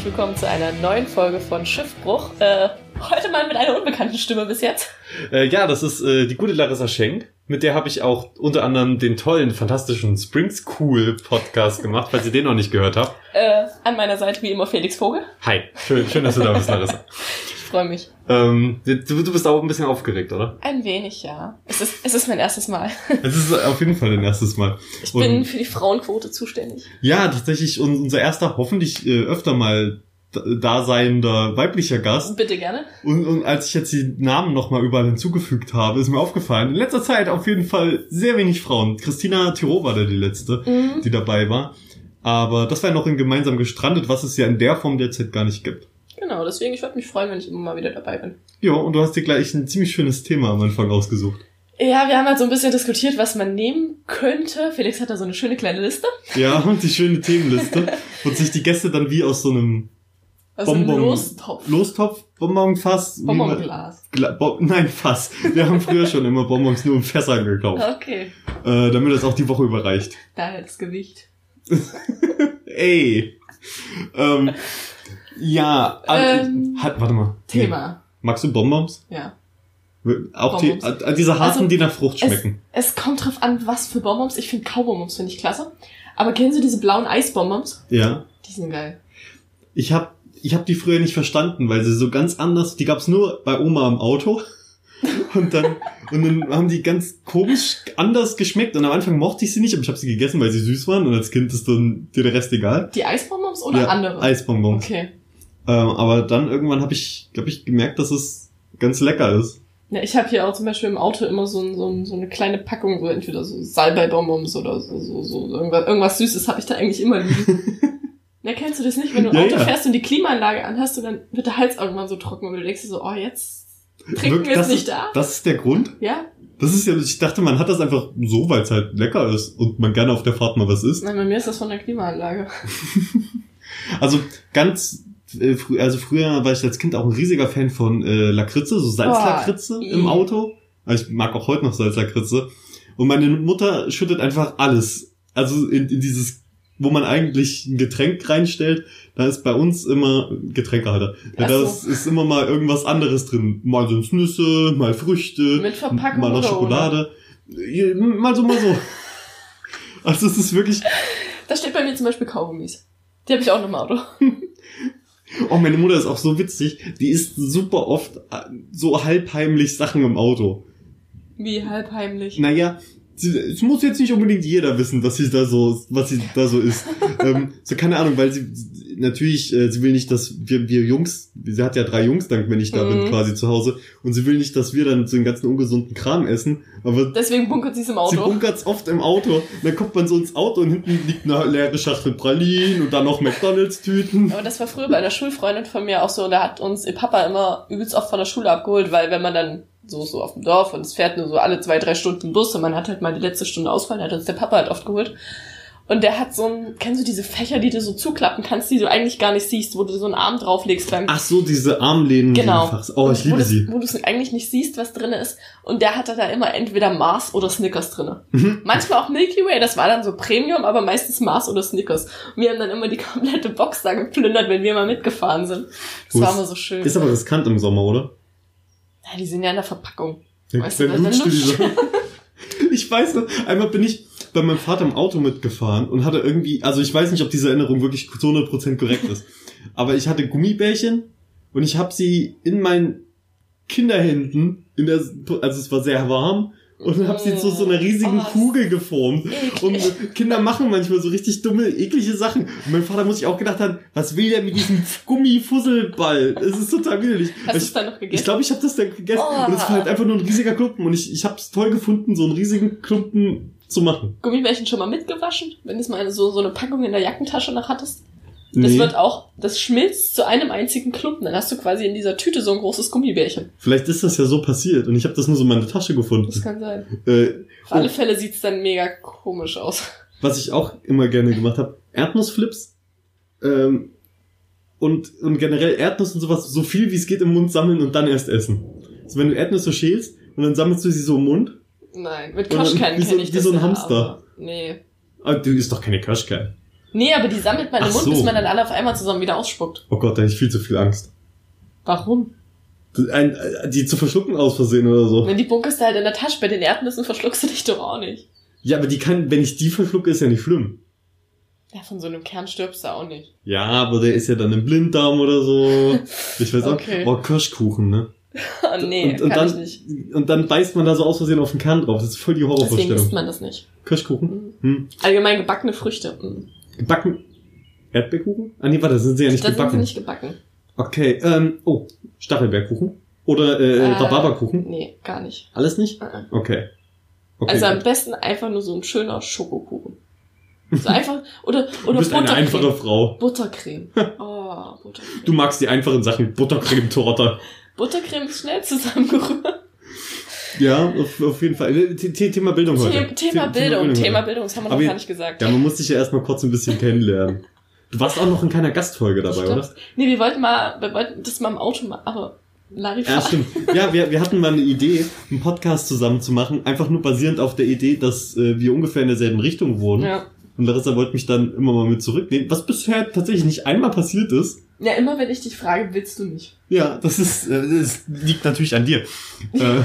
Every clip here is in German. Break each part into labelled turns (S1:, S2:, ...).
S1: herzlich willkommen zu einer neuen Folge von Schiffbruch. Äh, heute mal mit einer unbekannten Stimme bis jetzt.
S2: Äh, ja, das ist äh, die gute Larissa Schenk. Mit der habe ich auch unter anderem den tollen, fantastischen Spring School Podcast gemacht, falls ihr den noch nicht gehört habt.
S1: Äh, an meiner Seite wie immer Felix Vogel.
S2: Hi, schön, schön dass du da bist, Larissa.
S1: Ich freue mich.
S2: Ähm, du, du bist auch ein bisschen aufgeregt, oder?
S1: Ein wenig, ja. Es ist, es ist mein erstes Mal.
S2: Es ist auf jeden Fall dein erstes Mal.
S1: Ich bin für die Frauenquote zuständig.
S2: Ja, tatsächlich unser erster, hoffentlich äh, öfter mal daseinender weiblicher Gast.
S1: Bitte gerne.
S2: Und, und als ich jetzt die Namen nochmal überall hinzugefügt habe, ist mir aufgefallen, in letzter Zeit auf jeden Fall sehr wenig Frauen. Christina Thiro war da die letzte, mhm. die dabei war. Aber das war ja noch in gemeinsam gestrandet, was es ja in der Form derzeit gar nicht gibt.
S1: Genau, deswegen, ich würde mich freuen, wenn ich immer mal wieder dabei bin.
S2: Ja, und du hast dir gleich ein ziemlich schönes Thema am Anfang ausgesucht.
S1: Ja, wir haben halt so ein bisschen diskutiert, was man nehmen könnte. Felix hat da so eine schöne kleine Liste.
S2: Ja, und die schöne Themenliste. und sich die Gäste dann wie aus so einem
S1: also Bonbon, Lostopf.
S2: Lostopf, Bonbonfass.
S1: Bonbonglas.
S2: Gla Bo Nein, Fass. Wir haben früher schon immer Bonbons nur im Fässern gekauft.
S1: Okay.
S2: Äh, damit das auch die Woche überreicht.
S1: Daher das Gewicht.
S2: Ey. Ähm, ja, ähm, hat, warte mal.
S1: Thema. Nee.
S2: Magst du Bonbons?
S1: Ja.
S2: Auch die, äh, diese harten, also, die nach Frucht schmecken.
S1: Es, es kommt drauf an, was für Bonbons. Ich finde Kaubonbons finde ich klasse. Aber kennen Sie diese blauen Eisbonbons?
S2: Ja.
S1: Die sind geil.
S2: Ich habe ich hab die früher nicht verstanden, weil sie so ganz anders, die gab's nur bei Oma im Auto. Und dann, und dann haben die ganz komisch anders geschmeckt. Und am Anfang mochte ich sie nicht, aber ich habe sie gegessen, weil sie süß waren. Und als Kind ist dann dir der Rest egal.
S1: Die Eisbonbons oder
S2: ja,
S1: andere?
S2: Eisbonbons.
S1: Okay.
S2: Ähm, aber dann irgendwann habe ich, glaube ich, gemerkt, dass es ganz lecker ist.
S1: Ja, ich habe hier auch zum Beispiel im Auto immer so, ein, so, ein, so eine kleine Packung, so entweder so Salbei-Bonbons oder so, so, so irgendwas, irgendwas Süßes habe ich da eigentlich immer liegen. Na, kennst du das nicht? Wenn du ein ja, Auto ja. fährst und die Klimaanlage anhast, und dann wird der Hals irgendwann so trocken und du denkst dir so, oh, jetzt trinken wir es nicht da.
S2: Das ist der Grund?
S1: Ja.
S2: Das ist ja, ich dachte, man hat das einfach so, weil es halt lecker ist und man gerne auf der Fahrt mal was isst.
S1: Nein, bei mir ist das von der Klimaanlage.
S2: also ganz also früher war ich als Kind auch ein riesiger Fan von äh, Lakritze, so Salzlakritze oh, im Auto. Also ich mag auch heute noch Salzlakritze. Und meine Mutter schüttet einfach alles. Also in, in dieses, wo man eigentlich ein Getränk reinstellt, da ist bei uns immer Getränkehalter. Ja, da ist, ist immer mal irgendwas anderes drin. Mal sind's Nüsse, mal Früchte,
S1: Mit Verpackung
S2: mal noch Schokolade. Oder? Mal so, mal so. Also es ist wirklich.
S1: Da steht bei mir zum Beispiel Kaugummis. Die habe ich auch noch im Auto.
S2: Oh, meine Mutter ist auch so witzig. Die isst super oft äh, so halbheimlich Sachen im Auto.
S1: Wie halbheimlich?
S2: Naja, es muss jetzt nicht unbedingt jeder wissen, was sie da so, was sie da so ist. ähm, so keine Ahnung, weil sie natürlich, äh, sie will nicht, dass wir, wir Jungs, sie hat ja drei Jungs dann, wenn ich da mhm. bin, quasi zu Hause, und sie will nicht, dass wir dann so den ganzen ungesunden Kram essen. Aber
S1: deswegen bunkert sie es im Auto.
S2: Sie bunkert es oft im Auto. Und dann kommt man so ins Auto und hinten liegt eine leere Schachtel Pralinen und dann noch McDonalds-Tüten.
S1: Aber das war früher bei einer Schulfreundin von mir auch so, da hat uns ihr Papa immer übelst oft von der Schule abgeholt, weil wenn man dann so, so auf dem Dorf und es fährt nur so alle zwei, drei Stunden Bus und man hat halt mal die letzte Stunde Ausfall, hat uns der Papa halt oft geholt. Und der hat so ein, kennst du diese Fächer, die du so zuklappen kannst, die du eigentlich gar nicht siehst, wo du so einen Arm drauflegst beim.
S2: Ach so, diese Armlehnen.
S1: Genau.
S2: Oh, ich liebe
S1: wo
S2: sie.
S1: wo du es eigentlich nicht siehst, was drin ist. Und der hatte da immer entweder Mars oder Snickers drinne. Mhm. Manchmal auch Milky Way, das war dann so Premium, aber meistens Mars oder Snickers. Und wir haben dann immer die komplette Box da geplündert, wenn wir mal mitgefahren sind. Das Wo war immer so schön.
S2: Ist aber riskant im Sommer, oder?
S1: Ja, die sind ja in der Verpackung.
S2: Ja, weißt du, dann dann ich weiß noch, einmal bin ich bei meinem Vater im Auto mitgefahren und hatte irgendwie, also ich weiß nicht, ob diese Erinnerung wirklich zu 100% korrekt ist, aber ich hatte Gummibärchen und ich habe sie in meinen Kinderhänden, in der, also es war sehr warm, und hab sie zu so einer riesigen oh, Kugel geformt. Und Kinder machen manchmal so richtig dumme, eklige Sachen. Und mein Vater muss sich auch gedacht haben, was will der mit diesem Gummifusselball? Es ist total widerlich.
S1: Hast du es dann noch gegessen?
S2: Ich glaube, ich habe das dann gegessen. Oh. Und es war halt einfach nur ein riesiger Klumpen. Und ich, ich habe es toll gefunden, so einen riesigen Klumpen zu machen.
S1: Gummibärchen schon mal mitgewaschen, wenn du mal so, so eine Packung in der Jackentasche noch hattest? Das nee. wird auch, das schmilzt zu einem einzigen Klumpen. Dann hast du quasi in dieser Tüte so ein großes Gummibärchen.
S2: Vielleicht ist das ja so passiert und ich habe das nur so in meiner Tasche gefunden.
S1: Das kann sein. Äh, Auf alle oh. Fälle sieht's dann mega komisch aus.
S2: Was ich auch immer gerne gemacht habe, Erdnussflips ähm, und, und generell Erdnuss und sowas so viel wie es geht im Mund sammeln und dann erst essen. Also wenn du Erdnüsse schälst und dann sammelst du sie so im Mund
S1: Nein, mit Kirschkern kenne ich
S2: wie das. Wie so ein Hamster.
S1: Nee.
S2: Aber du isst doch keine Kirschkern.
S1: Nee, aber die sammelt man im
S2: Ach
S1: Mund,
S2: so.
S1: bis man dann alle auf einmal zusammen wieder ausspuckt.
S2: Oh Gott, da hätte ich viel zu viel Angst.
S1: Warum?
S2: Ein, äh, die zu verschlucken aus Versehen oder so.
S1: Wenn die bunkerst du halt in der Tasche, bei den Erdnüssen verschluckst du dich doch auch nicht.
S2: Ja, aber die kann, wenn ich die verschlucke, ist ja nicht schlimm.
S1: Ja, von so einem Kern stirbst du auch nicht.
S2: Ja, aber der ist ja dann im Blinddarm oder so. Ich weiß auch.
S1: Okay.
S2: Oh, Kirschkuchen, ne?
S1: Oh, nee,
S2: und, und
S1: kann
S2: dann,
S1: ich nicht.
S2: Und dann beißt man da so aus Versehen auf den Kern drauf. Das ist voll die
S1: Deswegen
S2: Horrorvorstellung.
S1: isst man das nicht.
S2: Kirschkuchen? Hm.
S1: Allgemein gebackene Früchte. mm.
S2: Gebacken. Erdbeerkuchen? Ah nee, warte, das sind sie ja nicht
S1: da sind sie
S2: gebacken.
S1: nicht gebacken.
S2: Okay, ähm, oh, Stachelbeerkuchen. Oder äh,
S1: Äh,
S2: Rhabarberkuchen.
S1: Nee, gar nicht.
S2: Alles nicht?
S1: Äh, äh.
S2: Okay. okay.
S1: Also am besten einfach nur so ein schöner Schokokuchen. So einfach, oder,
S2: du
S1: oder
S2: bist eine
S1: Buttercreme.
S2: einfache Frau.
S1: Buttercreme. Oh, Buttercreme.
S2: Du magst die einfachen Sachen. Buttercreme-Torte.
S1: Buttercreme ist schnell zusammengerührt.
S2: Ja, auf, auf jeden Fall. Äh, The- The- Thema Bildung heute.
S1: The Thema Bildung.
S2: heute.
S1: Thema Bildung, das haben wir noch gar nicht gesagt.
S2: Ja, man muss dich ja erstmal kurz ein bisschen kennenlernen. Du warst auch noch in keiner Gastfolge dabei,
S1: Stimmt.
S2: oder?
S1: Nee, wir wollten mal, wir wollten das mal im Auto machen, aber Larifar.
S2: Ja, stimmt. Ja, wir, wir hatten mal eine Idee, einen Podcast zusammen zu machen, einfach nur basierend auf der Idee, dass äh, wir ungefähr in derselben Richtung wohnen.
S1: Ja.
S2: Und Larissa wollte mich dann immer mal mit zurücknehmen, was bisher tatsächlich nicht einmal passiert ist.
S1: ja, immer wenn ich dich frage, willst du nicht.
S2: Ja, das ist, äh, das liegt natürlich an dir. äh,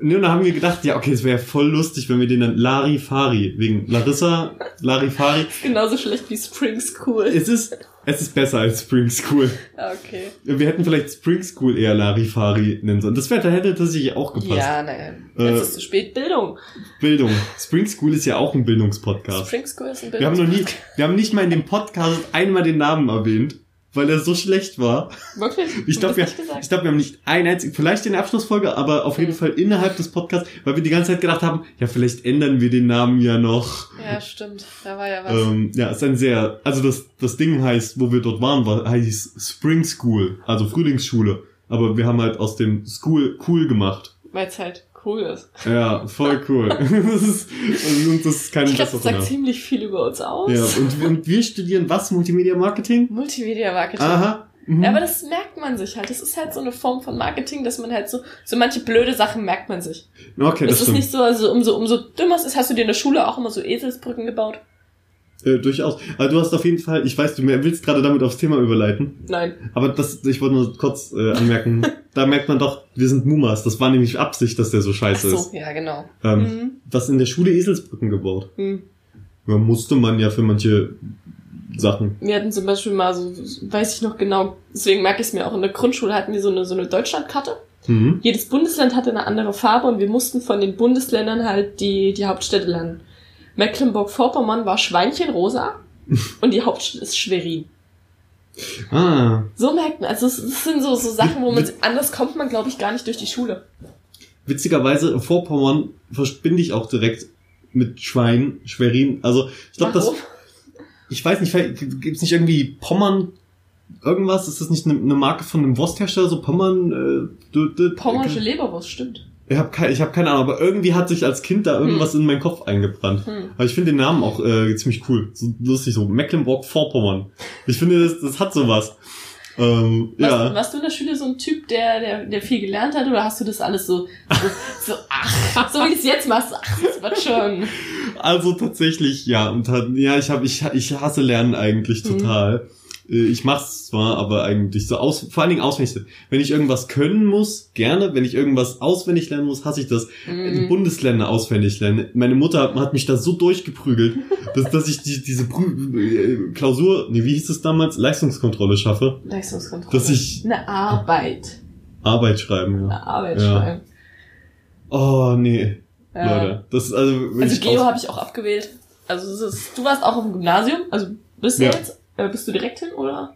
S2: ne, und da haben wir gedacht, ja, okay, es wäre voll lustig, wenn wir den dann Larifari, wegen Larissa, Larifari.
S1: Genauso schlecht wie Spring School.
S2: Es ist, es ist besser als Spring School.
S1: Ja, okay.
S2: Wir hätten vielleicht Spring School eher Larifari nennen sollen. Das wäre, da hätte tatsächlich auch gepasst.
S1: Ja, nein.
S2: Äh,
S1: Jetzt ist zu spät. Bildung.
S2: Bildung. Spring School ist ja auch ein Bildungspodcast.
S1: Spring School ist ein
S2: Wir haben noch nie, wir haben nicht mal in dem Podcast einmal den Namen erwähnt, weil er so schlecht war.
S1: Wirklich?
S2: Ich glaube, wir, ich glaube, wir haben nicht ein einzig, vielleicht in der Abschlussfolge, aber auf jeden
S1: Mhm.
S2: Fall innerhalb des Podcasts, weil wir die ganze Zeit gedacht haben, ja, vielleicht ändern wir den Namen ja noch.
S1: Ja, stimmt. Da war ja was.
S2: Ähm, ja, ist ein sehr, also das, das Ding heißt, wo wir dort waren, war, heißt Spring School, also Frühlingsschule. Aber wir haben halt aus dem School cool gemacht.
S1: Weil es halt cool ist.
S2: Ja, voll cool. das ist, und das ist kein
S1: Ich glaube, das sagt ziemlich viel über uns aus.
S2: Ja, und, und wir studieren was? Multimedia Marketing?
S1: Multimedia Marketing.
S2: Aha. Mhm.
S1: Ja, aber das merkt man sich halt. Das ist halt so eine Form von Marketing, dass man halt so, so manche blöde Sachen merkt man sich.
S2: okay,
S1: Das,
S2: das,
S1: ist
S2: stimmt.
S1: nicht so, also umso, umso dümmer es ist, hast du dir in der Schule auch immer so Eselsbrücken gebaut?
S2: Äh, durchaus. Aber du hast auf jeden Fall, ich weiß, du willst gerade damit aufs Thema überleiten.
S1: Nein.
S2: Aber das, ich wollte nur kurz äh, anmerken, da merkt man doch, wir sind Mumas. Das war nämlich Absicht, dass der so
S1: Ach
S2: scheiße
S1: so,
S2: ist.
S1: ja, genau.
S2: Ähm,
S1: Mhm.
S2: Was in der Schule Eselsbrücken gebaut.
S1: Mhm.
S2: Ja, musste man ja für manche Sachen.
S1: Wir hatten zum Beispiel mal so, so- weiß ich noch genau, deswegen merke ich es mir auch, in der Grundschule hatten wir so eine, so eine Deutschlandkarte.
S2: Mhm.
S1: Jedes Bundesland hatte eine andere Farbe und wir mussten von den Bundesländern halt die, die Hauptstädte lernen. Mecklenburg-Vorpommern war Schweinchenrosa und die Hauptstadt ist Schwerin.
S2: Ah,
S1: So merkt man, also es, es sind so, so Sachen, wo man, anders kommt man, glaube ich, gar nicht durch die Schule.
S2: witzigerweise, Vorpommern verbinde ich auch direkt mit Schwein, Schwerin. Also, ich glaube, das, ich weiß nicht, gibt's nicht irgendwie Pommern irgendwas? Ist das nicht eine, eine Marke von einem Wursthersteller, so Pommern? Äh,
S1: Pommersche Leberwurst, stimmt.
S2: Ich habe keine, hab keine Ahnung, aber irgendwie hat sich als Kind da irgendwas in meinen Kopf eingebrannt.
S1: Hm.
S2: Aber ich finde den Namen auch äh, ziemlich cool. So lustig, so Mecklenburg-Vorpommern. Ich finde, das, das hat sowas. Ähm,
S1: Warst,
S2: ja.
S1: warst du in der Schule so ein Typ, der, der, der viel gelernt hat, oder hast du das alles so, so, so ach, so wie du es jetzt machst, ach, das wird schon.
S2: Also tatsächlich, ja. Und ja, ich habe, ich, ich hasse Lernen eigentlich
S1: Mhm.
S2: total. Äh, Ich mach's zwar, aber eigentlich so aus, vor allen Dingen auswendig. Wenn ich irgendwas können muss, gerne. Wenn ich irgendwas auswendig lernen muss, hasse ich das. Die
S1: Mhm.
S2: Bundesländer auswendig lernen. Meine Mutter hat, mich da so durchgeprügelt, dass, dass ich die, diese Prü äh, Klausur, nee, wie hieß es damals, Leistungskontrolle schaffe,
S1: Leistungskontrolle.
S2: dass ich
S1: Eine Arbeit.
S2: Arbeit schreiben. Ja.
S1: Eine Arbeit
S2: Ja.
S1: schreiben.
S2: Oh nee,
S1: Ja.
S2: Leute, das ist also.
S1: Also Geo habe ich auch abgewählt. Also ist, du warst auch auf dem Gymnasium, also bist du
S2: Ja.
S1: jetzt, äh, bist du direkt hin oder?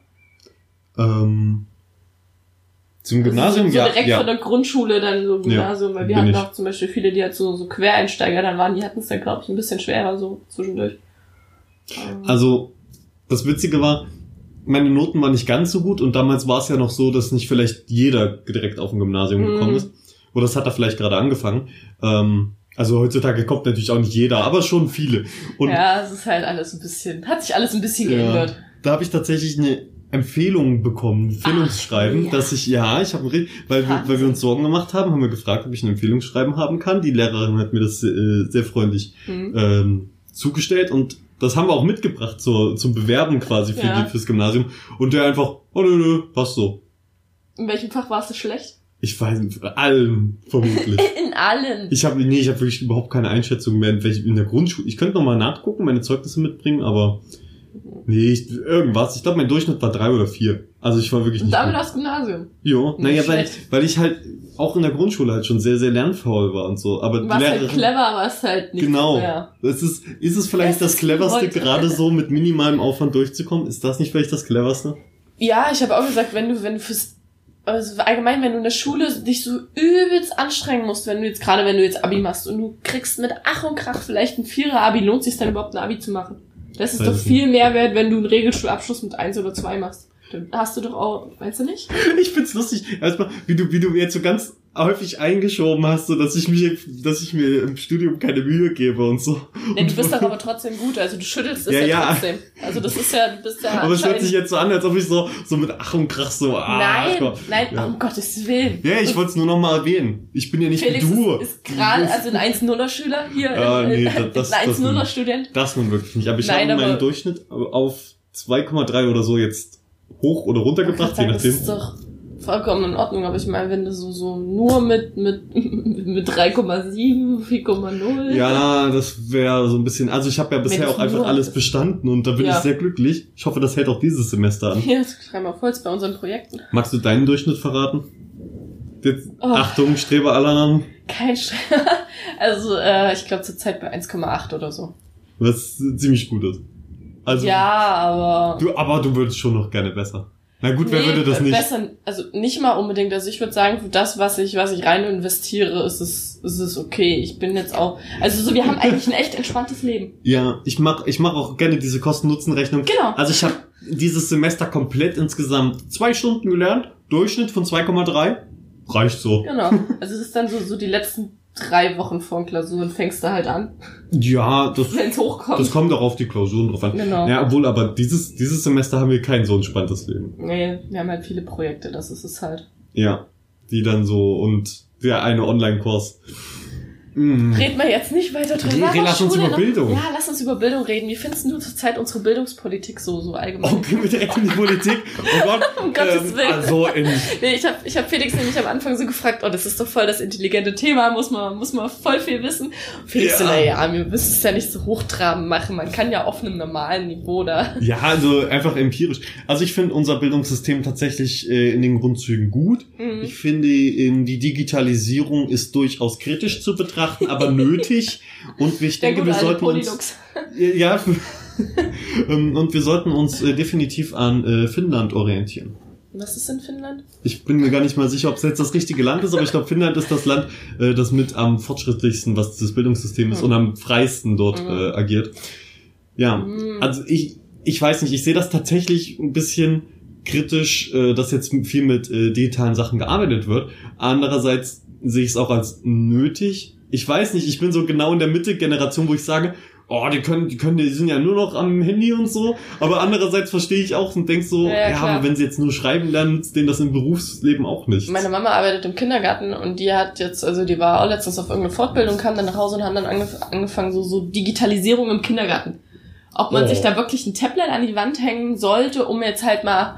S2: ähm, zum Gymnasium,
S1: also so, so
S2: ja,
S1: direkt
S2: ja.
S1: von der Grundschule dann so Gymnasium, weil wir hatten
S2: ich.
S1: auch zum Beispiel viele, die halt so, so Quereinsteiger dann waren, die hatten es dann glaube ich ein bisschen schwerer so zwischendurch. Ähm,
S2: Also, das Witzige war, meine Noten waren nicht ganz so gut und damals war es ja noch so, dass nicht vielleicht jeder direkt auf ein Gymnasium
S1: Mhm.
S2: gekommen ist. Oder das hat da vielleicht gerade angefangen. Ähm, also heutzutage kommt natürlich auch nicht jeder, aber schon viele. Und
S1: ja, es ist halt alles ein bisschen, hat sich alles ein bisschen
S2: Ja.
S1: geändert.
S2: Da habe ich tatsächlich eine Empfehlung bekommen, Empfehlungsschreiben,
S1: ja.
S2: dass ich, ja, ich habe, weil wir, weil wir uns Sorgen gemacht haben, haben wir gefragt, ob ich ein Empfehlungsschreiben haben kann. Die Lehrerin hat mir das äh, sehr freundlich
S1: Hm.
S2: ähm, zugestellt und Das haben wir auch mitgebracht zur, zum Bewerben quasi für
S1: Ja.
S2: die, fürs Gymnasium. Und der einfach, oh nö, nö, passt so.
S1: In welchem Fach warst du schlecht?
S2: Ich weiß nicht, allen vermutlich.
S1: In allen.
S2: Ich habe nee, ich habe wirklich überhaupt keine Einschätzung mehr in, welch, in der Grundschule. Ich könnte noch mal nachgucken, meine Zeugnisse mitbringen, aber nee, ich, irgendwas. Ich glaube, mein Durchschnitt war drei oder vier. Also ich war wirklich
S1: Und
S2: nicht.
S1: damit
S2: gut.
S1: aufs Gymnasium.
S2: Jo, naja, weil, weil ich halt auch in der Grundschule halt schon sehr, sehr lernfaul war und so. Aber
S1: warst halt clever, aber es halt nicht.
S2: Genau.
S1: Ja.
S2: das ist, ist es vielleicht
S1: Es
S2: das cleverste, gerade so mit minimalem Aufwand durchzukommen? Ist das nicht vielleicht das cleverste?
S1: Ja, ich habe auch gesagt, wenn du, wenn du fürs also allgemein, wenn du in der Schule dich so übelst anstrengen musst, wenn du jetzt gerade, wenn du jetzt Abi machst und du kriegst mit Ach und Krach vielleicht ein Vierer Abi, lohnt sich dann überhaupt ein Abi zu machen? Das ist
S2: Weiß
S1: doch viel mehr wert, wenn du einen Regelschulabschluss mit eins oder zwei machst. Dann hast du doch auch, meinst du nicht?
S2: Ich find's lustig, erstmal, wie du, wie du jetzt so ganz häufig eingeschoben hast, so dass ich mir, dass ich mir im Studium keine Mühe gebe und so.
S1: Nee, du bist doch aber trotzdem gut, also du schüttelst es
S2: Ja,
S1: ja,
S2: ja.
S1: trotzdem. Also das ist ja, du bist ja
S2: Aber es hört sich jetzt so an, als ob ich so, so mit Ach und Krach so, ah,
S1: Nein,
S2: komm.
S1: nein,
S2: Ja.
S1: um Gottes Willen.
S2: Ja, ich wollte es nur noch mal erwähnen. Ich bin ja nicht
S1: Felix
S2: wie du.
S1: ist, ist gerade, also ein 1-0er-Schüler hier,
S2: Ah,
S1: äh,
S2: nee, das-
S1: ein
S2: das-
S1: 1-0er-Student.
S2: Das nun wirklich nicht. Aber ich
S1: Nein,
S2: habe meinen Durchschnitt auf 2,3 oder so jetzt hoch oder runtergebracht, je
S1: Sagen, das
S2: nachdem.
S1: ist doch vollkommen in Ordnung, aber ich meine, wenn du so, so nur mit, mit, mit 3,7, 4,0.
S2: Ja, das wäre so ein bisschen. Also ich habe ja bisher auch einfach alles bestanden und da bin
S1: Ja.
S2: ich sehr glücklich. Ich hoffe, das hält auch dieses Semester an.
S1: Hier, schreib mal Holz bei unseren Projekten.
S2: Magst du deinen Durchschnitt verraten? Jetzt,
S1: Oh.
S2: Achtung, Streber-Alarm.
S1: Kein Stress. Also, äh, ich glaube zurzeit bei 1,8 oder so.
S2: Was ziemlich gut ist. Also,
S1: ja, aber.
S2: du, aber du würdest schon noch gerne besser. Na gut, wer
S1: Nee,
S2: würde das nicht?
S1: Besser, also nicht mal unbedingt. Also ich würde sagen, für das, was ich, was ich rein investiere, ist es, ist es okay. Ich bin jetzt auch, also so, wir haben eigentlich ein echt entspanntes Leben.
S2: Ja, ich mach, ich mach auch gerne diese Kosten-Nutzen-Rechnung.
S1: Genau.
S2: Also ich habe dieses Semester komplett insgesamt zwei Stunden gelernt, Durchschnitt von 2,3. Reicht so.
S1: Genau. Also es ist dann so, so die letzten drei Wochen vor Klausuren fängst du halt an,
S2: Ja, das,
S1: hochkommt.
S2: das kommt auch auf die Klausuren drauf an.
S1: Genau.
S2: Ja, obwohl, aber dieses, dieses Semester haben wir kein so entspanntes Leben.
S1: Nee, wir haben halt viele Projekte, das ist es halt.
S2: Ja, die dann so und der eine Online-Kurs. Mm.
S1: Reden wir jetzt nicht weiter drüber.
S2: Nee, lass uns über
S1: noch-
S2: Bildung.
S1: Ja, lass uns über Bildung reden. Wie findest du zurzeit unsere Bildungspolitik so, so allgemein?
S2: Oh, gehen wir direkt in die Politik. Oh Gott.
S1: Um Gottes Willen.
S2: Also in,
S1: Nee, ich habe ich hab Felix nämlich am Anfang so gefragt, oh, das ist doch voll das intelligente Thema, muss man, muss man voll viel wissen. Felix so,
S2: Ja.
S1: naja, wir müssen es ja nicht so hochtrabend machen, man kann ja auf einem normalen Niveau da.
S2: ja, also einfach empirisch. Also ich finde unser Bildungssystem tatsächlich äh, in den Grundzügen gut.
S1: Mhm.
S2: Ich finde, ähm, die Digitalisierung ist durchaus kritisch zu betrachten, aber nötig. Und ich denke, wir sollten uns,
S1: Polylux.
S2: ja, ähm, und wir sollten uns äh, definitiv an äh, Finnland orientieren.
S1: Was ist in Finnland?
S2: Ich bin mir gar nicht mal sicher, ob es jetzt das richtige Land ist, aber ich glaube, Finnland ist das Land, äh, das mit am fortschrittlichsten, was das Bildungssystem ist,
S1: Mhm.
S2: und am freisten dort
S1: Mhm.
S2: äh, agiert. Ja,
S1: Mhm.
S2: also ich, ich weiß nicht, ich sehe das tatsächlich ein bisschen kritisch, äh, dass jetzt viel mit äh, digitalen Sachen gearbeitet wird. Andererseits sehe ich es auch als nötig. Ich weiß nicht, ich bin so genau in der Mitte Generation, wo ich sage, oh, die können, die können, die sind ja nur noch am Handy und so. Aber andererseits verstehe ich auch und denk so,
S1: Ja,
S2: ja, aber wenn sie jetzt nur schreiben, dann nützt denen das im Berufsleben auch nicht.
S1: Meine Mama arbeitet im Kindergarten und die hat jetzt, also die war auch letztens auf irgendeine Fortbildung, kam dann nach Hause und haben dann angef angefangen, so, so Digitalisierung im Kindergarten. Ob man
S2: Oh.
S1: sich da wirklich ein Tablet an die Wand hängen sollte, um jetzt halt mal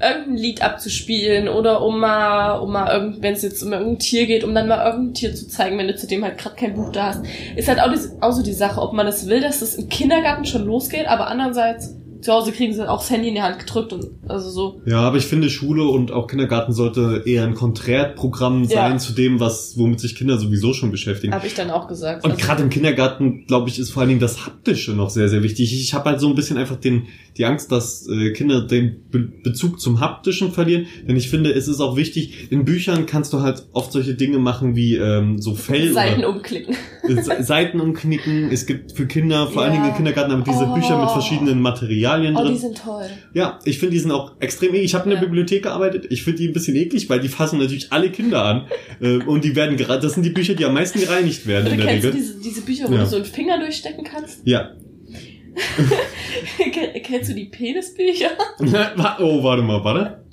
S1: irgendein Lied abzuspielen oder um mal, um mal irgend, wenn es jetzt um irgendein Tier geht, um dann mal irgendein Tier zu zeigen, wenn du zu dem halt gerade kein Buch da hast. Ist halt auch, die, auch so die Sache, ob man es will, dass es im Kindergarten schon losgeht, aber andererseits zu Hause kriegen sie auch das Handy in die Hand gedrückt und also so.
S2: Ja, aber ich finde, Schule und auch Kindergarten sollte eher ein Konträrprogramm sein
S1: Ja.
S2: zu dem, was, womit sich Kinder sowieso schon beschäftigen.
S1: Habe ich dann auch gesagt.
S2: Und
S1: Also-
S2: gerade im Kindergarten, glaube ich, ist vor allen Dingen das Haptische noch sehr, sehr wichtig. Ich habe halt so ein bisschen einfach den, die Angst, dass äh, Kinder den Be Bezug zum Haptischen verlieren. Denn ich finde, es ist auch wichtig, in Büchern kannst du halt oft solche Dinge machen wie ähm, so Fell
S1: Seiten
S2: oder
S1: umklicken.
S2: äh, Se- Seiten umknicken. Es gibt für Kinder, vor allen
S1: Ja.
S2: Dingen im Kindergarten, aber diese
S1: Oh.
S2: Bücher mit verschiedenen Materialien
S1: Oh,
S2: drin.
S1: die sind toll.
S2: Ja, ich finde, die sind auch extrem eklig. Ich habe in der
S1: Ja.
S2: Bibliothek gearbeitet. Ich finde die ein bisschen eklig, weil die fassen natürlich alle Kinder an. Äh, und die werden gerade, das sind die Bücher, die am meisten gereinigt werden
S1: Oder
S2: in der
S1: kennst du
S2: Regel.
S1: diese, diese Bücher, wo
S2: Ja.
S1: du so einen Finger durchstecken kannst?
S2: Ja.
S1: Ken- kennst du die Penisbücher?
S2: oh, warte mal, warte.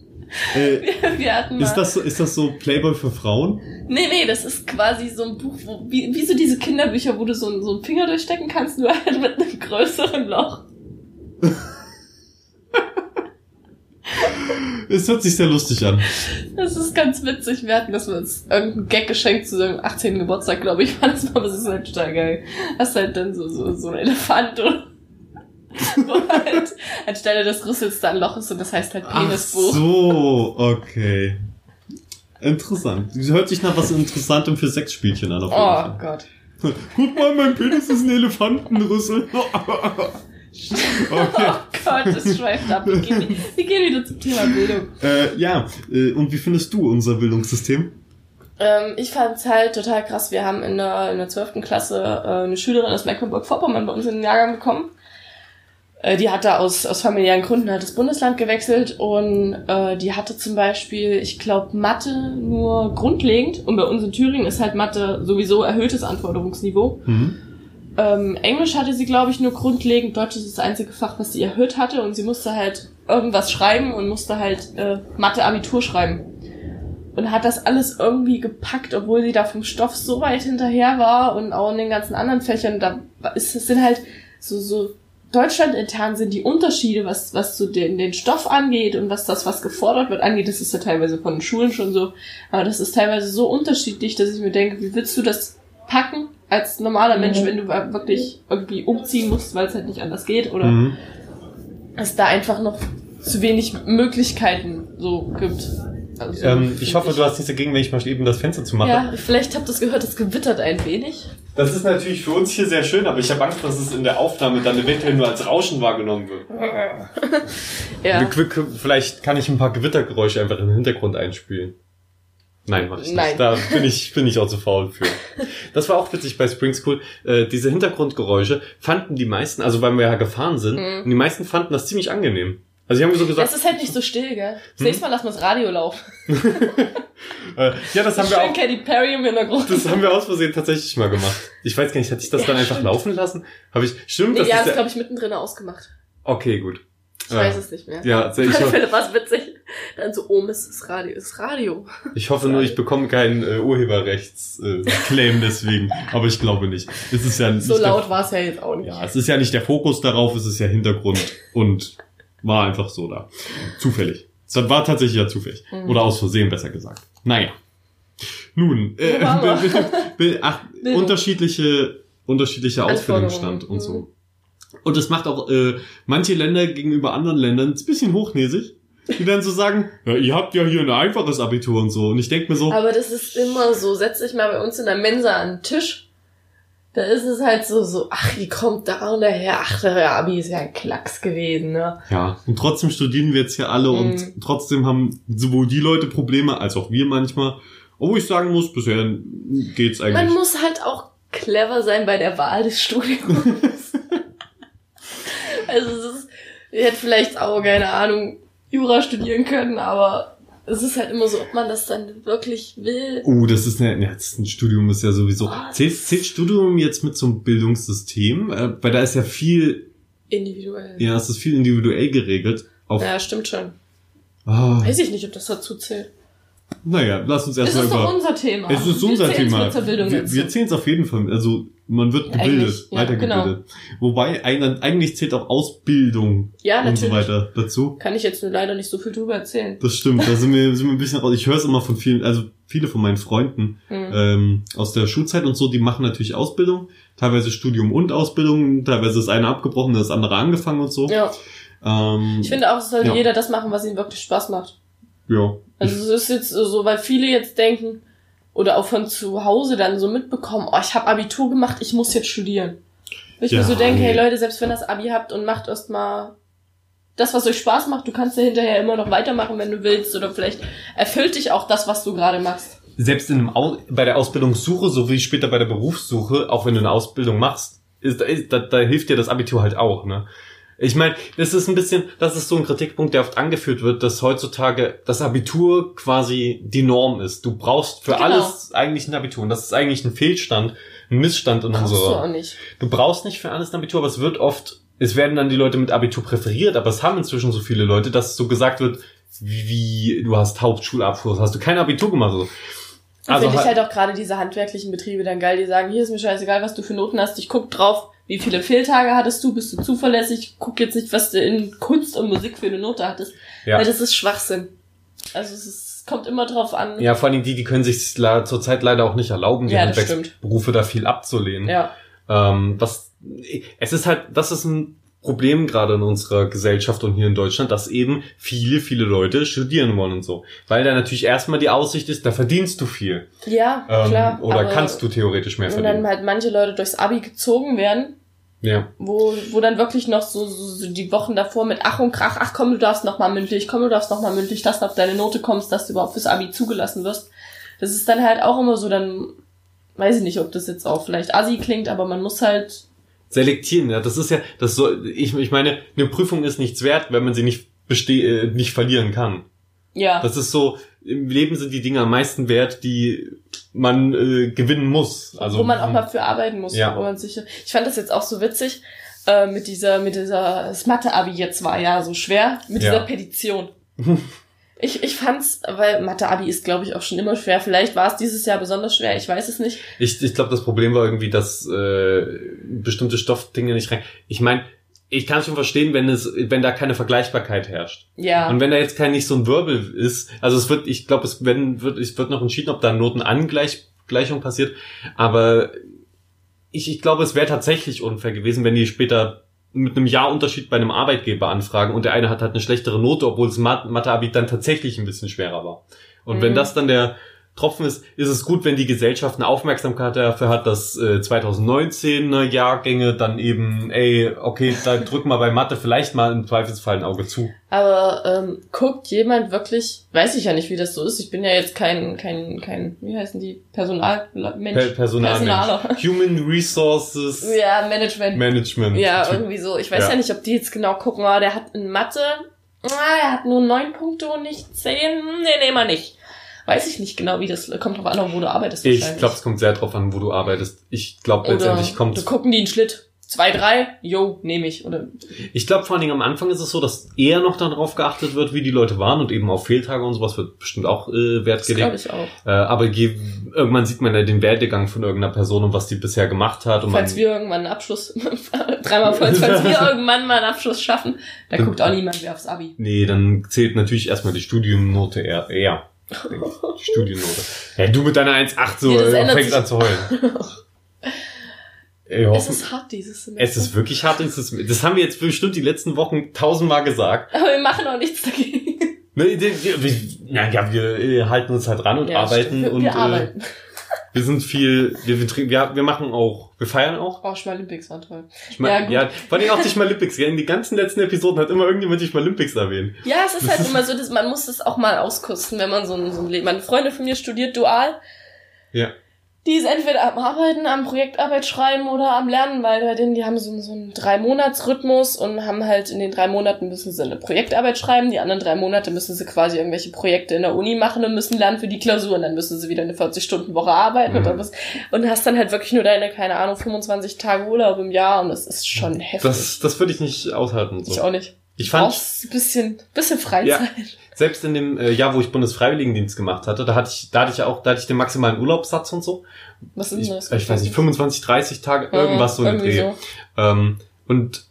S2: Äh,
S1: Wir, hatten mal,
S2: ist, das so, ist das so Playboy für Frauen?
S1: Nee, nee, das ist quasi so ein Buch, wo, wie, wie so diese Kinderbücher, wo du so, so einen Finger durchstecken kannst, nur halt mit einem größeren Loch.
S2: Es hört sich sehr lustig an.
S1: Das ist ganz witzig. Wir hatten das uns irgendein Gag geschenkt zu seinem 18. Geburtstag, glaube ich. War das mal, aber es ist halt total geil. Hast halt dann so, so, so ein Elefant und wo halt anstelle des Rüssels da ein Loch ist und das heißt halt
S2: Ach
S1: Penisbuch.
S2: so, okay. Interessant. Das hört sich nach was Interessantem für Sexspielchen an. Auf jeden
S1: Oh
S2: Fall.
S1: Gott.
S2: Guck mal, mein Penis ist ein Elefantenrüssel. okay.
S1: Oh Gott, das schweift ab. Wir gehen, wir gehen wieder zum Thema Bildung.
S2: Äh, ja, äh, und wie findest du unser Bildungssystem?
S1: Ähm, ich fand's halt total krass. Wir haben in der, in der 12. Klasse äh, eine Schülerin aus Mecklenburg-Vorpommern bei uns in den Jahrgang bekommen. Äh, die hatte aus, aus familiären Gründen halt das Bundesland gewechselt und äh, die hatte zum Beispiel, ich glaube, Mathe nur grundlegend und bei uns in Thüringen ist halt Mathe sowieso erhöhtes Anforderungsniveau.
S2: Mhm.
S1: Ähm, Englisch hatte sie, glaube ich, nur grundlegend. Deutsch ist das einzige Fach, was sie erhöht hatte und sie musste halt irgendwas schreiben und musste halt äh, Mathe-Abitur schreiben. Und hat das alles irgendwie gepackt, obwohl sie da vom Stoff so weit hinterher war und auch in den ganzen anderen Fächern. Da ist es sind halt so, so deutschlandintern sind die Unterschiede, was, was so den, den Stoff angeht und was das, was gefordert wird, angeht. Das ist ja teilweise von den Schulen schon so. Aber das ist teilweise so unterschiedlich, dass ich mir denke, wie willst du das packen als normaler Mensch,
S2: Mhm.
S1: wenn du wirklich irgendwie umziehen musst, weil es halt nicht anders geht oder
S2: Mhm.
S1: es da einfach noch zu wenig Möglichkeiten so gibt. Also,
S2: Ähm, ich hoffe, du hast nichts dagegen, wenn ich mal eben das Fenster zu mache.
S1: Ja, vielleicht habt ihr es gehört, es gewittert ein wenig.
S2: Das ist natürlich für uns hier sehr schön, aber ich habe Angst, dass es in der Aufnahme dann eventuell nur als Rauschen wahrgenommen wird.
S1: Ja.
S2: Vielleicht kann ich ein paar Gewittergeräusche einfach im Hintergrund einspielen. Nein, mach ich nicht.
S1: Nein.
S2: Da bin ich, bin ich auch zu faul für. Das war auch witzig bei Spring School. Äh, diese Hintergrundgeräusche fanden die meisten, also weil wir ja gefahren sind,
S1: Mhm.
S2: und die meisten fanden das ziemlich angenehm. Also die haben so gesagt,
S1: Das ist halt nicht so still, gell? Das
S2: Hm?
S1: nächste Mal lassen wir das Radio laufen.
S2: äh, ja, das haben wir auch,
S1: Katy Perry im Hintergrund.
S2: das haben wir aus Versehen tatsächlich mal gemacht. Ich weiß gar nicht, hatte ich das
S1: Ja,
S2: dann einfach
S1: stimmt.
S2: laufen lassen? Habe ich, stimmt,
S1: Nee,
S2: das ist
S1: es,
S2: der,
S1: glaube ich, mittendrin ausgemacht.
S2: okay, gut.
S1: Ich
S2: Ja.
S1: weiß es nicht mehr.
S2: Ja, sehr- ich,
S1: finde was witzig. Dann so, oh Mist, das Radio. Das Radio.
S2: Ich hoffe nur, ich bekomme keinen äh, Urheberrechts-Claim äh, deswegen. Aber ich glaube nicht. Es ist ja
S1: So laut war es ja jetzt auch nicht.
S2: Ja, es ist ja nicht der Fokus darauf, es ist ja Hintergrund und war einfach so da. Zufällig. Es war tatsächlich ja zufällig.
S1: Mhm.
S2: Oder aus Versehen, besser gesagt. Naja. Nun, äh, ach, unterschiedliche, unterschiedlicher
S1: Anforderungen.
S2: Ausbildungsstand und
S1: Mhm.
S2: so. Und es macht auch äh, manche Länder gegenüber anderen Ländern ein bisschen hochnäsig. Die dann so sagen, ja, ihr habt ja hier ein einfaches Abitur und so. Und ich denk mir so,
S1: Aber das ist immer so. Setz dich mal bei uns in der Mensa an den Tisch. Da ist es halt so, so, ach, die kommt da und daher. Ach, der Abi ist ja ein Klacks gewesen, ne?
S2: Ja, und trotzdem studieren wir jetzt hier alle
S1: Mhm.
S2: und trotzdem haben sowohl die Leute Probleme als auch wir manchmal. Obwohl ich sagen muss, bisher geht's
S1: Man
S2: eigentlich.
S1: muss halt auch clever sein bei der Wahl des Studiums. also es ist, ich hätte vielleicht auch, keine Ahnung, Jura studieren können, aber es ist halt immer so, ob man das dann wirklich will.
S2: Oh, das ist eine, ja, das ist ein Studium ist ja sowieso.
S1: Was?
S2: Zählt, zählt Studium jetzt mit zum Bildungssystem? Äh, weil da ist ja viel,
S1: Individuell.
S2: ja, es ist viel individuell geregelt. Auf,
S1: Ja, stimmt schon.
S2: ah,
S1: Weiß ich nicht, ob das dazu zählt.
S2: naja, lass uns
S1: Es
S2: erstmal
S1: ist doch
S2: über.
S1: unser Thema.
S2: Es ist unser
S1: Wir
S2: Thema. wir wir zählen es auf jeden Fall. Also man wird gebildet,
S1: ja,
S2: weitergebildet. Wobei eigentlich, zählt auch Ausbildung
S1: Ja,
S2: und so weiter dazu.
S1: Kann ich jetzt nur leider nicht so viel drüber erzählen.
S2: Das stimmt, da sind wir, sind wir ein bisschen raus. Ich höre es immer von vielen, also viele von meinen Freunden
S1: Hm.
S2: ähm, aus der Schulzeit und so, die machen natürlich Ausbildung, teilweise Studium und Ausbildung, teilweise ist eine abgebrochen, das andere angefangen und so.
S1: Ja,
S2: Ähm,
S1: ich finde auch, es sollte
S2: Ja.
S1: jeder das machen, was ihm wirklich Spaß macht.
S2: ja.
S1: Also es ist jetzt so, weil viele jetzt denken oder auch von zu Hause dann so mitbekommen, oh, ich habe Abitur gemacht, ich muss jetzt studieren. Wo ich
S2: Ja,
S1: mir so denke, hey Leute, selbst wenn das Abi habt und macht erst mal das, was euch Spaß macht, du kannst ja hinterher immer noch weitermachen, wenn du willst oder vielleicht erfüllt dich auch das, was du gerade machst.
S2: Selbst in einem Au bei der Ausbildungssuche, so wie später bei der Berufssuche, auch wenn du eine Ausbildung machst, ist, ist, da, da hilft dir das Abitur halt auch, ne? Ich meine, das ist ein bisschen, das ist so ein Kritikpunkt, der oft angeführt wird, dass heutzutage das Abitur quasi die Norm ist. Du brauchst für
S1: Genau.
S2: alles eigentlich ein Abitur. Und das ist eigentlich ein Fehlstand, ein Missstand in
S1: Brauchst du auch nicht.
S2: Du brauchst nicht für alles ein Abitur, aber es wird oft, es werden dann die Leute mit Abitur präferiert, aber es haben inzwischen so viele Leute, dass so gesagt wird, wie, wie du hast Hauptschulabschluss, hast du kein Abitur gemacht. So.
S1: Also finde ich halt auch gerade diese handwerklichen Betriebe dann geil, die sagen, hier ist mir scheißegal, was du für Noten hast, ich guck drauf, wie viele Fehltage hattest du, bist du zuverlässig, guck jetzt nicht, was du in Kunst und Musik für eine Note hattest. Ja. Weil das ist Schwachsinn. Also es ist, kommt immer drauf an.
S2: Ja, vor allem die, die können sich zurzeit leider auch nicht erlauben, die ja, Berufe da viel abzulehnen. Ja. Ähm, was, es ist halt, das ist ein Problem gerade in unserer Gesellschaft und hier in Deutschland, dass eben viele, viele Leute studieren wollen und so. Weil da natürlich erstmal die Aussicht ist, da verdienst du viel.
S1: Ja, ähm, klar.
S2: Oder kannst du theoretisch mehr verdienen.
S1: Und dann halt manche Leute durchs Abi gezogen werden. Ja. Wo, wo dann wirklich noch so, so, so die Wochen davor mit Ach und Krach, ach komm, du darfst noch mal mündlich, komm, du darfst noch mal mündlich, dass du auf deine Note kommst, dass du überhaupt fürs Abi zugelassen wirst. Das ist dann halt auch immer so, dann weiß ich nicht, ob das jetzt auch vielleicht assi klingt, aber man muss halt
S2: selektieren. Ja, das ist ja, das soll, ich, ich meine, eine Prüfung ist nichts wert, wenn man sie nicht beste äh, nicht verlieren kann. Ja. Das ist so, im Leben sind die Dinge am meisten wert, die man äh, gewinnen muss. Also
S1: wo man auch mal für arbeiten muss, ja. wo man sicher. Ich fand das jetzt auch so witzig äh, mit dieser mit dieser das Mathe Abi jetzt war ja so schwer mit ja. dieser Petition. Ich, ich fand's, weil Mathe-Abi ist, glaube ich, auch schon immer schwer. Vielleicht war es dieses Jahr besonders schwer, ich weiß es nicht.
S2: Ich, ich glaube, das Problem war irgendwie, dass äh, bestimmte Stoffdinge nicht rein. Ich meine, ich kann schon verstehen, wenn es, wenn da keine Vergleichbarkeit herrscht. Ja. Und wenn da jetzt kein nicht so ein Wirbel ist, also es wird, ich glaube, es wenn, wird, es wird noch entschieden, ob da Notenangleichung passiert. Aber ich, ich glaube, es wäre tatsächlich unfair gewesen, wenn die später mit einem Jahr Unterschied bei einem Arbeitgeber anfragen und der eine hat halt eine schlechtere Note, obwohl das Mathe-Abi dann tatsächlich ein bisschen schwerer war. Und mhm. wenn das dann der Tropfen ist, ist es gut, wenn die Gesellschaft eine Aufmerksamkeit dafür hat, dass äh, 2019 Jahrgänge dann eben, ey, okay, da drück mal bei Mathe vielleicht mal im Zweifelsfall ein Auge zu.
S1: Aber ähm, guckt jemand wirklich, weiß ich ja nicht, wie das so ist. Ich bin ja jetzt kein, kein, kein, wie heißen die, Personalmensch. Per
S2: Personaler. Human Resources.
S1: Ja, Management.
S2: Management.
S1: Ja, irgendwie so. Ich weiß ja, ja nicht, ob die jetzt genau gucken, oh, der hat in Mathe, ah, er hat nur neun Punkte und nicht zehn. Nee, nehmen wir nicht. Weiß ich nicht genau, wie das kommt drauf an, wo du arbeitest.
S2: Ich glaube, es kommt sehr drauf an, wo du arbeitest. Ich glaube, letztendlich kommt.
S1: Du gucken die einen Schlitt. Zwei, drei, yo, nehme ich. Oder
S2: ich glaube, vor allen Dingen am Anfang ist es so, dass eher noch darauf geachtet wird, wie die Leute waren und eben auf Fehltage und sowas wird bestimmt auch äh, Wert gelegt. Das ich auch. Äh, aber je, irgendwann sieht man ja den Werdegang von irgendeiner Person und was die bisher gemacht hat. Und
S1: falls man, wir irgendwann einen Abschluss, dreimal falls, falls wir irgendwann mal einen Abschluss schaffen, da guckt auch niemand mehr aufs Abi.
S2: Nee, dann zählt natürlich erstmal die Studiumnote eher. eher. Die Studiennote. Ja, du mit deiner 1,8 so ja, fängst an zu heulen.
S1: es ist hart dieses Semester.
S2: Es ist wirklich hart. Das haben wir jetzt bestimmt die letzten Wochen tausendmal gesagt.
S1: Aber wir machen auch nichts dagegen.
S2: Ne, wir, wir, ja, wir halten uns halt ran und ja, arbeiten. Wir, und, wir arbeiten. Äh, wir sind viel, wir, wir, wir machen auch, wir feiern auch.
S1: Oh, Schmalympics war toll.
S2: Schmal, ja, gut. ja, vor allem auch die Schmalympics. In die ganzen letzten Episoden hat immer irgendjemand die Schmalympics erwähnt.
S1: Ja, es ist halt immer so, dass man muss das auch mal auskosten, wenn man so ein, so ein Leben. Meine Freundin von mir studiert dual. Ja die ist entweder am Arbeiten, am Projektarbeit schreiben oder am Lernen, weil bei denen, die haben so, so einen Drei-Monats-Rhythmus und haben halt in den drei Monaten müssen sie eine Projektarbeit schreiben, die anderen drei Monate müssen sie quasi irgendwelche Projekte in der Uni machen und müssen lernen für die Klausur und dann müssen sie wieder eine 40-Stunden-Woche arbeiten mhm. oder was. Und hast dann halt wirklich nur deine, keine Ahnung, 25 Tage Urlaub im Jahr und das ist schon heftig.
S2: Das, das würde ich nicht aushalten.
S1: So. Ich auch nicht.
S2: Ich fand.
S1: Brauchst ein bisschen, bisschen Freizeit. Ja,
S2: selbst in dem äh, Jahr, wo ich Bundesfreiwilligendienst gemacht hatte, da hatte ich, da hatte ich ja auch, da hatte ich den maximalen Urlaubssatz und so.
S1: Was ist denn das?
S2: Ich, ich weiß nicht, 25, 30 Tage, ja, irgendwas so in Dreh. So. Ähm, und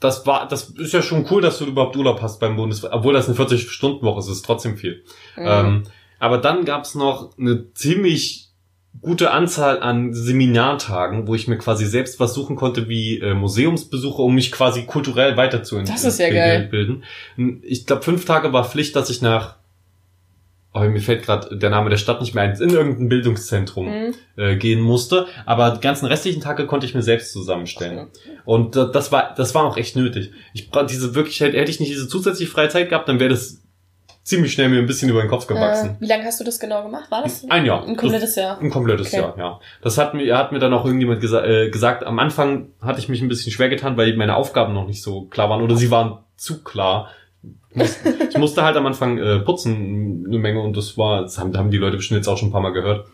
S2: das war, das ist ja schon cool, dass du überhaupt Urlaub hast beim Bundeswehr, obwohl das eine 40-Stunden-Woche ist, ist trotzdem viel. Mhm. Ähm, aber dann gab's noch eine ziemlich gute Anzahl an Seminartagen, wo ich mir quasi selbst was suchen konnte wie äh, Museumsbesuche, um mich quasi kulturell weiterzubilden.
S1: Das ist ja geil.
S2: Ich glaube, fünf Tage war Pflicht, dass ich nach oh, mir fällt gerade der Name der Stadt nicht mehr ein, in irgendein Bildungszentrum mhm. äh, gehen musste. Aber die ganzen restlichen Tage konnte ich mir selbst zusammenstellen. Okay. Und äh, das war, das war auch echt nötig. Ich diese wirklich, hätte ich nicht diese zusätzliche freie Zeit gehabt, dann wäre das ziemlich schnell mir ein bisschen über den Kopf gewachsen.
S1: Äh, wie lange hast du das genau gemacht? War das
S2: ein Jahr?
S1: Ein komplettes Jahr.
S2: Ein komplettes okay. Jahr, ja. Das hat mir, hat mir dann auch irgendjemand gesa äh, gesagt. Am Anfang hatte ich mich ein bisschen schwer getan, weil meine Aufgaben noch nicht so klar waren oder sie waren zu klar. Ich musste halt am Anfang äh, putzen eine Menge und das war, das haben, haben die Leute bestimmt jetzt auch schon ein paar Mal gehört.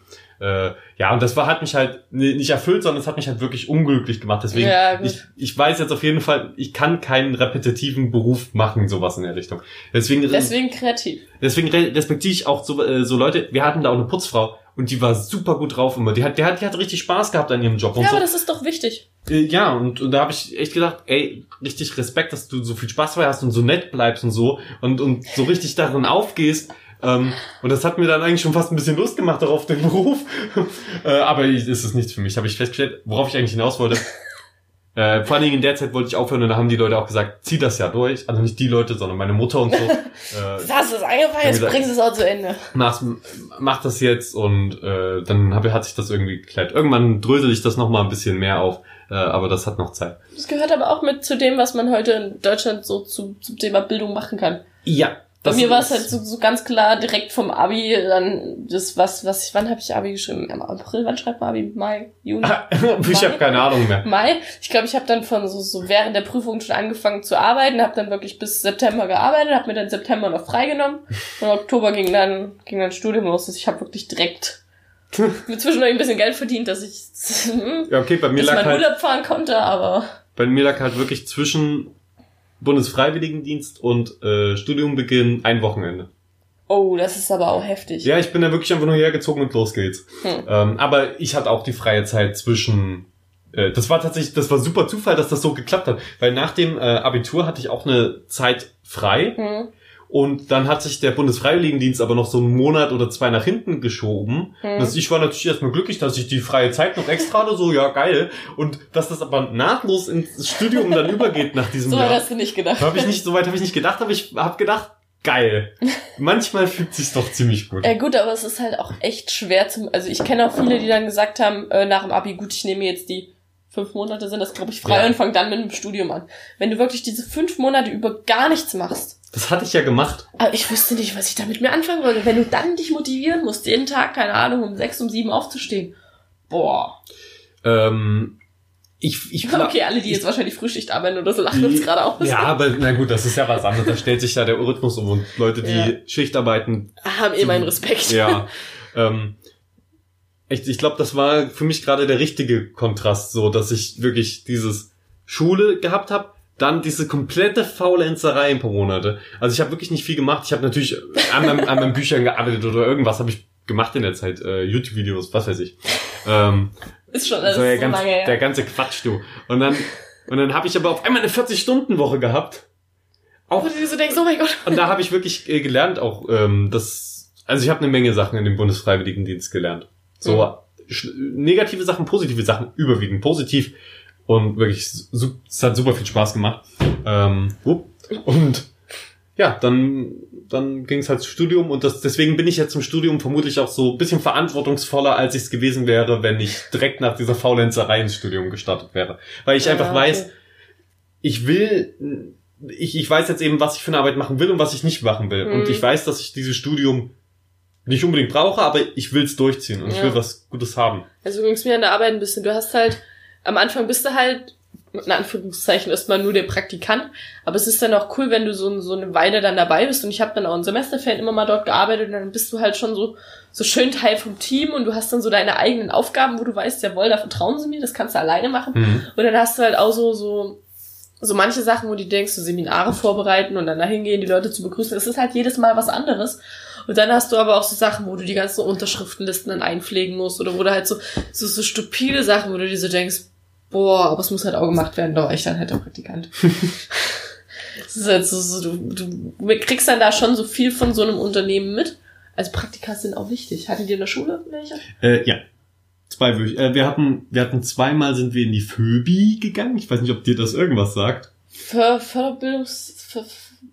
S2: Äh, ja, und das war, hat mich halt nicht erfüllt, sondern es hat mich halt wirklich unglücklich gemacht. Deswegen,
S1: Ja,
S2: ich, ich weiß jetzt auf jeden Fall, ich kann keinen repetitiven Beruf machen, sowas in der Richtung. Deswegen,
S1: Deswegen kreativ.
S2: deswegen re- respektiere ich auch so, äh, so Leute, wir hatten da auch eine Putzfrau und die war super gut drauf immer. Die hat, die hat, die hat richtig Spaß gehabt an ihrem Job und
S1: Ja,
S2: so.
S1: aber das ist doch wichtig.
S2: Äh, Ja, und, und da habe ich echt gedacht, ey, richtig Respekt, dass du so viel Spaß dabei hast und so nett bleibst und so und, und so richtig darin aufgehst. Ähm, und das hat mir dann eigentlich schon fast ein bisschen Lust gemacht darauf, den Beruf. äh, aber ist es nichts für mich, habe ich festgestellt, worauf ich eigentlich hinaus wollte. Äh, vor allen Dingen in der Zeit wollte ich aufhören und da haben die Leute auch gesagt, zieh das ja durch. Also nicht die Leute, sondern meine Mutter und so. äh,
S1: Du hast es angefangen, jetzt bringst du es auch zu Ende.
S2: mach, mach das jetzt und äh, dann hab, hat sich das irgendwie geklärt. Irgendwann drösel ich das nochmal ein bisschen mehr auf, äh, aber das hat noch Zeit.
S1: Das gehört aber auch mit zu dem, was man heute in Deutschland so zu, zum Thema Bildung machen kann.
S2: Ja.
S1: Bei mir war es halt so, so ganz klar direkt vom Abi, dann das was, was ich, wann habe ich Abi geschrieben? Im April, wann schreibt man Abi? Mai, Juni?
S2: ich habe keine Ahnung mehr.
S1: Mai. Ich glaube, ich habe dann von so, so während der Prüfung schon angefangen zu arbeiten, habe dann wirklich bis September gearbeitet, habe mir dann September noch freigenommen und im Oktober ging dann ging dann Studium los. Also ich habe wirklich direkt mir zwischendurch ein bisschen Geld verdient, dass ich
S2: Ja, okay, bei mir
S1: dass
S2: lag
S1: mein
S2: halt,
S1: Urlaub fahren konnte, aber
S2: bei mir lag halt wirklich zwischen Bundesfreiwilligendienst und äh, Studiumbeginn ein Wochenende.
S1: oh, das ist aber auch heftig.
S2: Ja, ich bin da wirklich einfach nur hergezogen und los geht's.
S1: Hm.
S2: Ähm, aber ich hatte auch die freie Zeit zwischen. Äh, das war tatsächlich, das war super Zufall, dass das so geklappt hat. Weil nach dem äh, Abitur hatte ich auch eine Zeit frei.
S1: Hm.
S2: Und dann hat sich der Bundesfreiwilligendienst aber noch so einen Monat oder zwei nach hinten geschoben.
S1: Hm.
S2: Also ich war natürlich erstmal glücklich, dass ich die freie Zeit noch extra hatte, so, ja, geil. Und dass das aber nahtlos ins Studium dann übergeht nach diesem
S1: So weit
S2: Jahr.
S1: hast du nicht gedacht.
S2: Habe ich nicht, soweit habe ich nicht gedacht, aber ich habe gedacht, geil. Manchmal fühlt sich's doch ziemlich gut.
S1: Äh, gut, aber es ist halt auch echt schwer zum. Also ich kenne auch viele, die dann gesagt haben, äh, nach dem Abi, gut, ich nehme jetzt die fünf Monate sind das, glaube ich, frei
S2: Ja.
S1: und fange dann mit dem Studium an. Wenn du wirklich diese fünf Monate über gar nichts machst,
S2: Das hatte ich ja gemacht.
S1: aber ich wüsste nicht, was ich damit mir anfangen wollte. Wenn du dann dich motivieren musst, jeden Tag, keine Ahnung, um sechs, um sieben aufzustehen. Boah.
S2: Ähm, ich, ich
S1: Okay, alle, die jetzt wahrscheinlich Frühschicht arbeiten oder so, lachen uns gerade aus.
S2: Ja, aber na gut, das ist ja was anderes. Da stellt sich ja der Rhythmus um und Leute, die
S1: Ja.
S2: Schicht arbeiten,
S1: Haben eh meinen Respekt.
S2: ja. ähm, echt, ich glaube, das war für mich gerade der richtige Kontrast, so dass ich wirklich dieses Schule gehabt habe, dann diese komplette Faulenzerei ein paar Monate. Also ich habe wirklich nicht viel gemacht. Ich habe natürlich an, meinem, an meinen Büchern gearbeitet oder irgendwas habe ich gemacht in der Zeit, äh, YouTube-Videos, was weiß ich. Ähm,
S1: Ist schon alles
S2: so der,
S1: so
S2: ganz,
S1: lange her.
S2: der ganze Quatsch, du. Und dann, und dann habe ich aber auf einmal eine 40-Stunden-Woche gehabt. Auch
S1: dir so denkst, oh mein Gott.
S2: und da habe ich wirklich äh, gelernt, auch ähm, das. Also ich habe eine Menge Sachen in dem Bundesfreiwilligendienst gelernt. So sch- negative Sachen, positive Sachen, überwiegend positiv und wirklich, es hat super viel Spaß gemacht. Ähm, und ja, dann dann ging es halt zum Studium und das, deswegen bin ich jetzt im Studium vermutlich auch so ein bisschen verantwortungsvoller, als ich es gewesen wäre, wenn ich direkt nach dieser Faulenzerei ins Studium gestartet wäre. Weil ich
S1: Ja,
S2: einfach
S1: okay.
S2: weiß, ich will, ich, ich weiß jetzt eben, was ich für eine Arbeit machen will und was ich nicht machen will.
S1: Mhm.
S2: Und ich weiß, dass ich dieses Studium nicht unbedingt brauche, aber ich will es durchziehen und ich
S1: Ja.
S2: will was Gutes haben.
S1: Also ging es mir an der Arbeit ein bisschen. Du hast halt, am Anfang bist du halt, in Anführungszeichen, erstmal nur der Praktikant. Aber es ist dann auch cool, wenn du so, so eine Weile dann dabei bist. Und ich habe dann auch in Semesterferien immer mal dort gearbeitet und dann bist du halt schon so, so schön Teil vom Team und du hast dann so deine eigenen Aufgaben, wo du weißt, jawohl, da vertrauen sie mir, das kannst du alleine machen.
S2: Mhm.
S1: Und dann hast du halt auch so, so, so manche Sachen, wo du denkst, so Seminare vorbereiten und dann dahin gehen, die Leute zu begrüßen. Das ist halt jedes Mal was anderes. Und dann hast du aber auch so Sachen, wo du die ganzen Unterschriftenlisten dann einpflegen musst oder wo du halt so, so, so stupide Sachen, wo du dir so denkst, boah, aber es muss halt auch gemacht werden, da war ich dann halt der Praktikant. Es ist halt so, so du, du kriegst dann da schon so viel von so einem Unternehmen mit. Also Praktika sind auch wichtig. Hattet ihr in der Schule welche?
S2: Äh, ja. Zwei äh, wir hatten, wir hatten zweimal sind wir in die Phöbi gegangen. Ich weiß nicht, ob dir das irgendwas sagt.
S1: Für Förderbildungs... Für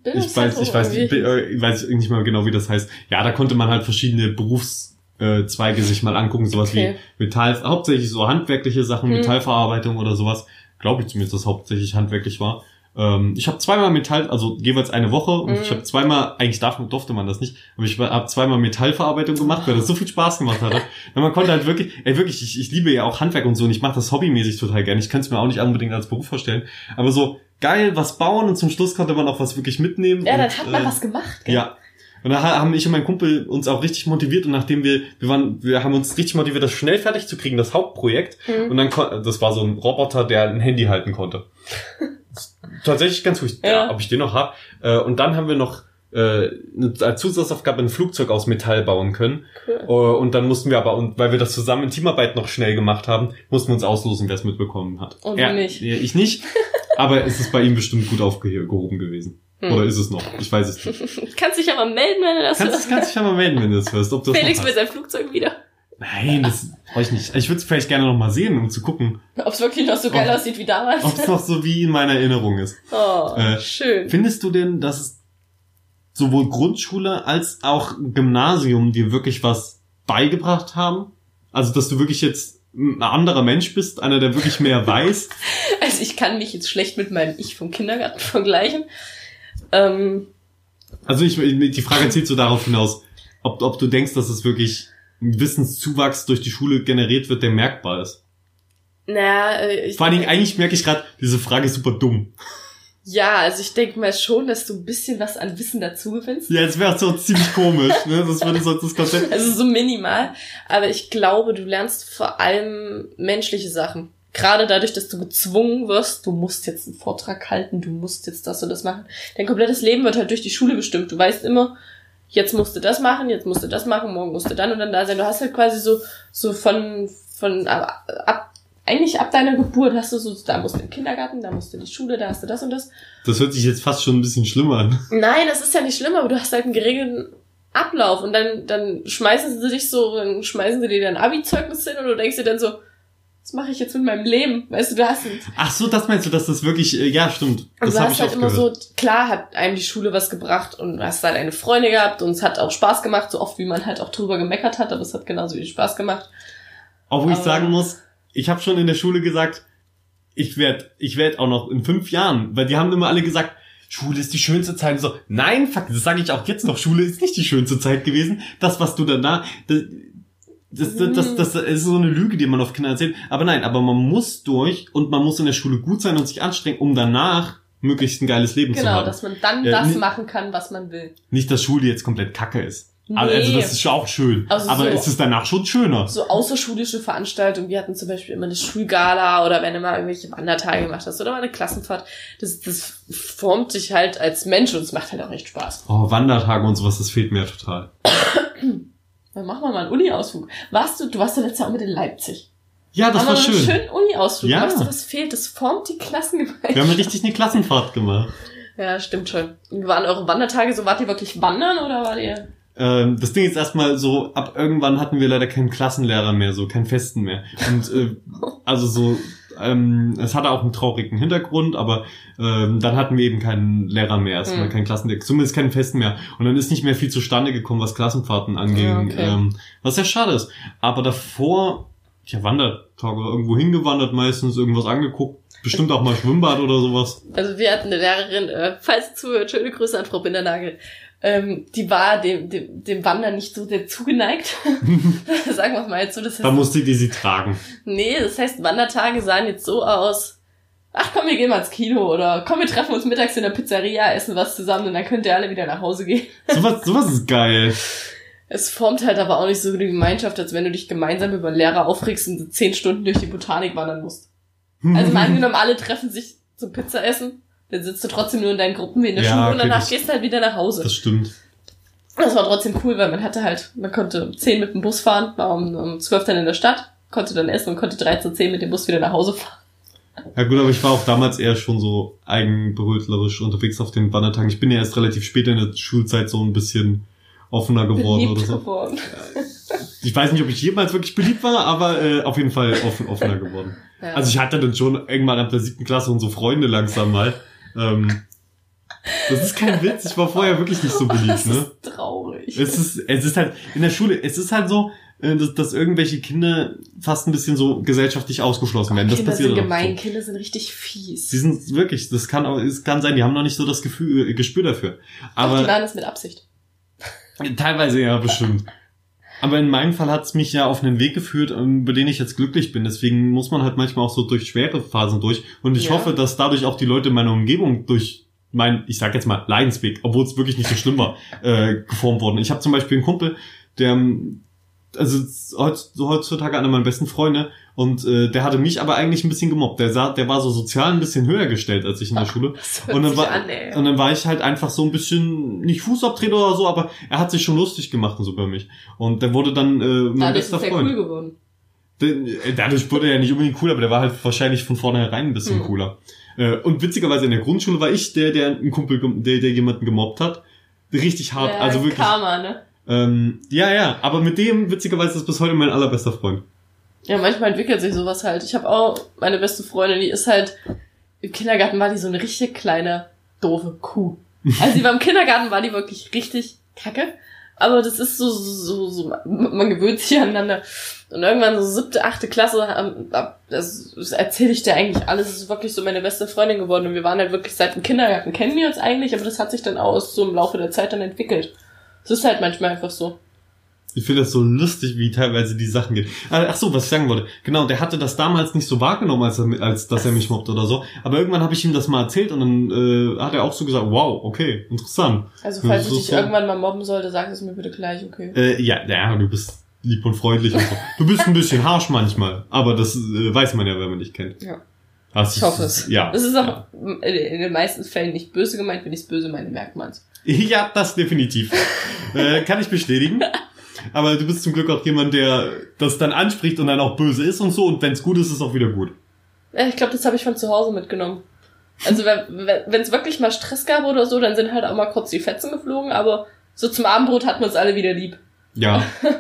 S2: Ich weiß, ich weiß, ich,
S1: Bildungszentrum
S2: äh, ich weiß nicht mal genau, wie das heißt. Ja, da konnte man halt verschiedene Berufszweige äh, Zweige sich mal angucken, sowas
S1: Okay.
S2: wie Metall, hauptsächlich so handwerkliche Sachen,
S1: Hm.
S2: Metallverarbeitung oder sowas. Glaube ich zumindest, dass hauptsächlich handwerklich war. Ähm, ich habe zweimal Metall, also jeweils eine Woche und
S1: Mhm.
S2: ich habe zweimal, eigentlich darf, durfte man das nicht, aber ich habe zweimal Metallverarbeitung gemacht, weil das so viel Spaß gemacht hatte. Und man konnte halt wirklich, ey wirklich, ich, ich liebe ja auch Handwerk und so und ich mache das hobbymäßig total gerne. Ich könnte es mir auch nicht unbedingt als Beruf vorstellen, aber so geil was bauen und zum Schluss konnte man auch was wirklich mitnehmen.
S1: Ja, dann
S2: und,
S1: hat man
S2: äh,
S1: was gemacht. Gell?
S2: Ja. Und da haben ich und mein Kumpel uns auch richtig motiviert und nachdem wir, wir waren, wir haben uns richtig motiviert, das schnell fertig zu kriegen, das Hauptprojekt.
S1: Mhm.
S2: Und dann, das war so ein Roboter, der ein Handy halten konnte. Tatsächlich ganz ruhig, ja.
S1: Ja.
S2: ob ich den noch hab. Äh, Und dann haben wir noch äh, als Zusatzaufgabe ein Flugzeug aus Metall bauen können.
S1: Cool.
S2: Äh, Und dann mussten wir aber, und weil wir das zusammen in Teamarbeit noch schnell gemacht haben, mussten wir uns auslosen, wer es mitbekommen hat.
S1: Und
S2: er,
S1: nicht.
S2: Ich nicht, aber es ist bei ihm bestimmt gut aufgehoben gewesen.
S1: Hm.
S2: Oder ist es noch? Ich weiß es nicht.
S1: Kannst dich aber melden, wenn du das
S2: Kannst, kannst dich ja mal melden, wenn du das hörst, ob du
S1: Felix mit seinem Flugzeug wieder.
S2: Nein, das brauche ich nicht. Ich würde es vielleicht gerne noch mal sehen, um zu gucken,
S1: Ob es wirklich noch so geil
S2: Ob-
S1: aussieht wie damals.
S2: ob es noch so wie in meiner Erinnerung ist.
S1: Oh,
S2: Äh,
S1: schön.
S2: Findest du denn, dass es sowohl Grundschule als auch Gymnasium dir wirklich was beigebracht haben? Also, dass du wirklich jetzt ein anderer Mensch bist, einer, der wirklich mehr weiß?
S1: Also ich kann mich jetzt schlecht mit meinem Ich vom Kindergarten vergleichen. Ähm,
S2: Also ich, die Frage zielt so darauf hinaus, ob, ob du denkst, dass es wirklich ein Wissenszuwachs durch die Schule generiert wird, der merkbar ist.
S1: naja, äh, ich,
S2: Vor allen Dingen, eigentlich merke ich gerade, diese Frage ist super dumm.
S1: ja, also ich denke mal schon, dass du ein bisschen was an Wissen dazu gewinnst.
S2: Ja, es wäre so ziemlich komisch, ne? Das würde sonst das Konzept.
S1: Also so minimal. Aber ich glaube, du lernst vor allem menschliche Sachen. Gerade dadurch, dass du gezwungen wirst, du musst jetzt einen Vortrag halten, du musst jetzt das und das machen. Dein komplettes Leben wird halt durch die Schule bestimmt. Du weißt immer, jetzt musst du das machen, jetzt musst du das machen, morgen musst du dann und dann da sein. Du hast halt quasi so, so von, von, ab, ab, eigentlich ab deiner Geburt hast du so, da musst du den Kindergarten, da musst du in die Schule, da hast du das und das.
S2: Das hört sich jetzt fast schon ein bisschen schlimmer an.
S1: Nein, das ist ja nicht schlimm, aber du hast halt einen geregelten Ablauf und dann, dann schmeißen sie dich so, dann schmeißen sie dir dein Abi-Zeugnis hin und du denkst dir dann so, was mache ich jetzt mit meinem Leben? Weißt du, du hast und
S2: Ach so, das meinst du, dass das wirklich, äh, ja, stimmt. Das
S1: du hast
S2: ich
S1: halt immer
S2: gehört.
S1: so, klar hat einem die Schule was gebracht und hast halt eine Freunde gehabt und es hat auch Spaß gemacht, so oft wie man halt auch drüber gemeckert hat, aber es hat genauso viel Spaß gemacht.
S2: Obwohl ich sagen muss, ich habe schon in der Schule gesagt, ich werd, ich werd auch noch in fünf Jahren, weil die haben immer alle gesagt, Schule ist die schönste Zeit. Und so, nein, fuck, das sage ich auch jetzt noch. Schule ist nicht die schönste Zeit gewesen. Das, was du danach, das, das, das, das, das ist so eine Lüge, die man auf Kinder erzählt. Aber nein, aber man muss durch und man muss in der Schule gut sein und sich anstrengen, um danach möglichst ein geiles Leben zu
S1: Genau,
S2: haben.
S1: dass man dann
S2: Ja,
S1: das
S2: ni-
S1: machen kann, was man will.
S2: Nicht, dass Schule jetzt komplett kacke ist. Also,
S1: Nee.
S2: also das ist auch schön.
S1: Also
S2: aber
S1: so-
S2: es ist danach schon schöner.
S1: so außerschulische Veranstaltungen. Wir hatten zum Beispiel immer eine Schulgala oder wenn du mal irgendwelche Wandertage gemacht hast oder mal eine Klassenfahrt. Das, das formt dich halt als Mensch und es macht halt auch echt Spaß.
S2: Oh, Wandertage und sowas, das fehlt mir total.
S1: Dann machen wir mal einen Uni-Ausflug. Warst du, du warst ja letztes Jahr auch mit in Leipzig.
S2: Ja, das
S1: Haben
S2: war schön.
S1: einen schönen Uni-Ausflug.
S2: Ja.
S1: Weißt du, was fehlt? Das formt die Klassengemeinschaft.
S2: Wir haben richtig eine Klassenfahrt gemacht.
S1: Ja, stimmt schon. Wie waren eure Wandertage? So wart ihr wirklich wandern oder wart ihr?
S2: Ähm, das Ding ist erstmal so, ab irgendwann hatten wir leider keinen Klassenlehrer mehr, so keinen festen mehr. Und äh, also so, ähm, es hatte auch einen traurigen Hintergrund, aber ähm, dann hatten wir eben keinen Lehrer mehr, erstmal
S1: Mhm.
S2: keinen Klassenlehrer, zumindest keinen festen mehr. Und dann ist nicht mehr viel zustande gekommen, was Klassenfahrten anging,
S1: Ja, okay.
S2: ähm, was sehr schade ist. Aber davor, ja, Wandertage, irgendwo hingewandert meistens, irgendwas angeguckt, bestimmt auch mal Schwimmbad oder sowas.
S1: Also wir hatten eine Lehrerin, äh, falls ihr zuhört, schöne Grüße an Frau Bindernagel. Ähm, die war dem, dem, dem Wandern nicht so sehr zugeneigt. Sagen wir mal jetzt so. Das
S2: Da
S1: heißt,
S2: musste die sie tragen.
S1: nee, das heißt, Wandertage sahen jetzt so aus. Ach komm, wir gehen mal ins Kino oder komm, wir treffen uns mittags in der Pizzeria, essen was zusammen und dann könnt ihr alle wieder nach Hause gehen.
S2: Sowas, sowas ist geil.
S1: Es formt halt aber auch nicht so die Gemeinschaft, als wenn du dich gemeinsam über Lehrer aufregst und zehn Stunden durch die Botanik wandern musst. Also mal angenommen, alle treffen sich zum Pizza essen, dann sitzt du trotzdem nur in deinen Gruppen wie in der
S2: Ja,
S1: Schule und
S2: okay,
S1: danach
S2: das-
S1: gehst du halt wieder nach Hause.
S2: Das stimmt.
S1: Das war trotzdem cool, weil man hatte halt, man konnte um 10 mit dem Bus fahren, war um, um 12 dann in der Stadt, konnte dann essen und konnte 13.10 mit dem Bus wieder nach Hause fahren.
S2: Ja gut, aber ich war auch damals eher schon so eigenbrötlerisch unterwegs auf den Wandertagen. Ich bin ja erst relativ spät in der Schulzeit so ein bisschen offener geworden
S1: Beliebt
S2: oder so.
S1: geworden.
S2: Ich weiß nicht, ob ich jemals wirklich beliebt war, aber äh, auf jeden Fall offen, offener geworden.
S1: Ja.
S2: Also ich hatte dann schon irgendwann ab der siebten Klasse und so Freunde langsam mal. Ähm, das ist kein Witz, ich war vorher wirklich nicht so beliebt,
S1: das
S2: ne?
S1: ist traurig.
S2: Es ist, es ist halt, in der Schule, es ist halt so, äh, dass, dass irgendwelche Kinder fast ein bisschen so gesellschaftlich ausgeschlossen werden. Das
S1: Kinder
S2: passiert
S1: sind gemein,
S2: so.
S1: Kinder sind richtig fies.
S2: Sie sind wirklich, das kann es kann sein, die haben noch nicht so das Gefühl, äh, Gespür dafür.
S1: Aber
S2: Aber
S1: die machen das mit Absicht.
S2: teilweise ja, bestimmt. Aber in meinem Fall hat es mich ja auf einen Weg geführt, ähm, über den ich jetzt glücklich bin. Deswegen muss man halt manchmal auch so durch schwere Phasen durch. Und ich
S1: Ja.
S2: hoffe, dass dadurch auch die Leute in meiner Umgebung durch mein, ich sag jetzt mal, Leidensweg, obwohl es wirklich nicht so schlimm war, äh, geformt worden. Ich habe zum Beispiel einen Kumpel, der, also heutzutage einer meiner besten Freunde, und äh, der hatte mich aber eigentlich ein bisschen gemobbt. Der, sah, der war so sozial ein bisschen höher gestellt als ich in der Schule. Und dann, war, an, und dann war ich halt einfach so ein bisschen, nicht Fußabtreter oder so, aber er hat sich schon lustig gemacht und so bei mich. Und der wurde dann äh, mein Dadurch bester ist Freund. Cool geworden. Äh, dadurch wurde er ja nicht unbedingt cool, aber der war halt wahrscheinlich von vornherein ein bisschen mhm. cooler. Äh, und witzigerweise in der Grundschule war ich der, der einen Kumpel, der, der jemanden gemobbt hat. Richtig hart, ja, also wirklich. Karma, ne? Ähm, ja, ja, aber mit dem, witzigerweise, ist bis heute mein allerbester Freund.
S1: Ja, manchmal entwickelt sich sowas halt. Ich habe auch meine beste Freundin, die ist halt, im Kindergarten war die so eine richtig kleine, doofe Kuh. Also die war im Kindergarten, war die wirklich richtig kacke. Aber das ist so, so, so, man gewöhnt sich aneinander. Und irgendwann so siebte, achte Klasse, ähm, das, das erzähle ich dir eigentlich alles. Das ist wirklich so meine beste Freundin geworden. Und wir waren halt wirklich seit dem Kindergarten, kennen wir uns eigentlich, aber das hat sich dann auch so im Laufe der Zeit dann entwickelt. Es ist halt manchmal einfach so.
S2: Ich finde das so lustig, wie teilweise die Sachen gehen. Ah, ach so, was ich sagen wollte. Genau, der hatte das damals nicht so wahrgenommen, als, er, als dass er mich mobbt oder so. Aber irgendwann habe ich ihm das mal erzählt und dann äh, hat er auch so gesagt, wow, okay, interessant.
S1: Also falls ich dich so, irgendwann mal mobben sollte, sag es mir bitte gleich, okay.
S2: Äh, ja, ja, du bist lieb und freundlich und so. Du bist ein bisschen harsh manchmal, aber das äh, weiß man ja, wenn man dich kennt. Ja.
S1: Das ich hoffe es. Ja. Das ist auch ja. in den meisten Fällen nicht böse gemeint. Wenn ich es böse meine, merkt man es.
S2: Ja, das definitiv. äh, kann ich bestätigen. Aber du bist zum Glück auch jemand, der das dann anspricht und dann auch böse ist und so. Und wenn es gut ist, ist es auch wieder gut.
S1: Ja, ich glaube, das habe ich von zu Hause mitgenommen. Also wenn es wirklich mal Stress gab oder so, dann sind halt auch mal kurz die Fetzen geflogen, aber so zum Abendbrot hatten wir uns alle wieder lieb.
S2: Ja.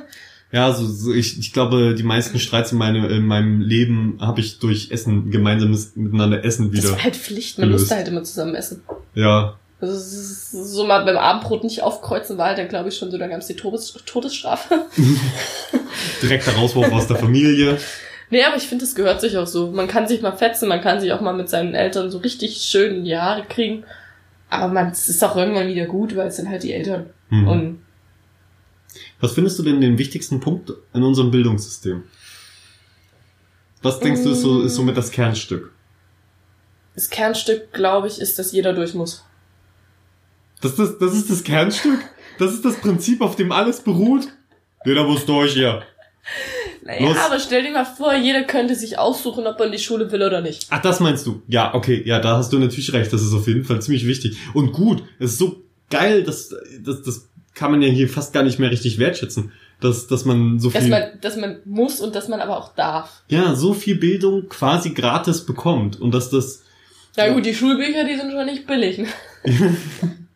S2: Ja, so, so ich, ich glaube, die meisten Streits in, meine, in meinem Leben habe ich durch Essen, gemeinsames miteinander Essen wieder. Das
S1: war halt Pflicht, man gelöst. musste halt immer zusammen essen.
S2: Ja,
S1: also so mal beim Abendbrot nicht aufkreuzen war halt dann glaube ich schon so, dann gab es die Todes Todesstrafe.
S2: Direkter Rauswurf aus der Familie.
S1: Nee, aber ich finde, das gehört sich auch so. Man kann sich mal fetzen, man kann sich auch mal mit seinen Eltern so richtig schön in die Haare kriegen. Aber man, es ist auch irgendwann wieder gut, weil es sind halt die Eltern. Mhm. Und
S2: Was findest du denn den wichtigsten Punkt in unserem Bildungssystem? Was denkst du ist so, ist so mit das Kernstück?
S1: Das Kernstück, glaube ich, ist, dass jeder durch muss.
S2: Das, das, das ist das Kernstück? Das ist das Prinzip, auf dem alles beruht? Jeder muss durch hier.
S1: Naja, Los. aber stell dir mal vor, jeder könnte sich aussuchen, ob er in die Schule will oder nicht.
S2: Ach, das meinst du? Ja, okay, ja, da hast du natürlich recht. Das ist auf jeden Fall ziemlich wichtig. Und gut, es ist so geil, dass, das, das kann man ja hier fast gar nicht mehr richtig wertschätzen. Dass, dass man so viel.
S1: Dass man, dass man muss und dass man aber auch darf.
S2: Ja, so viel Bildung quasi gratis bekommt. Und dass das.
S1: Na gut, die Schulbücher, die sind schon nicht billig. Ne?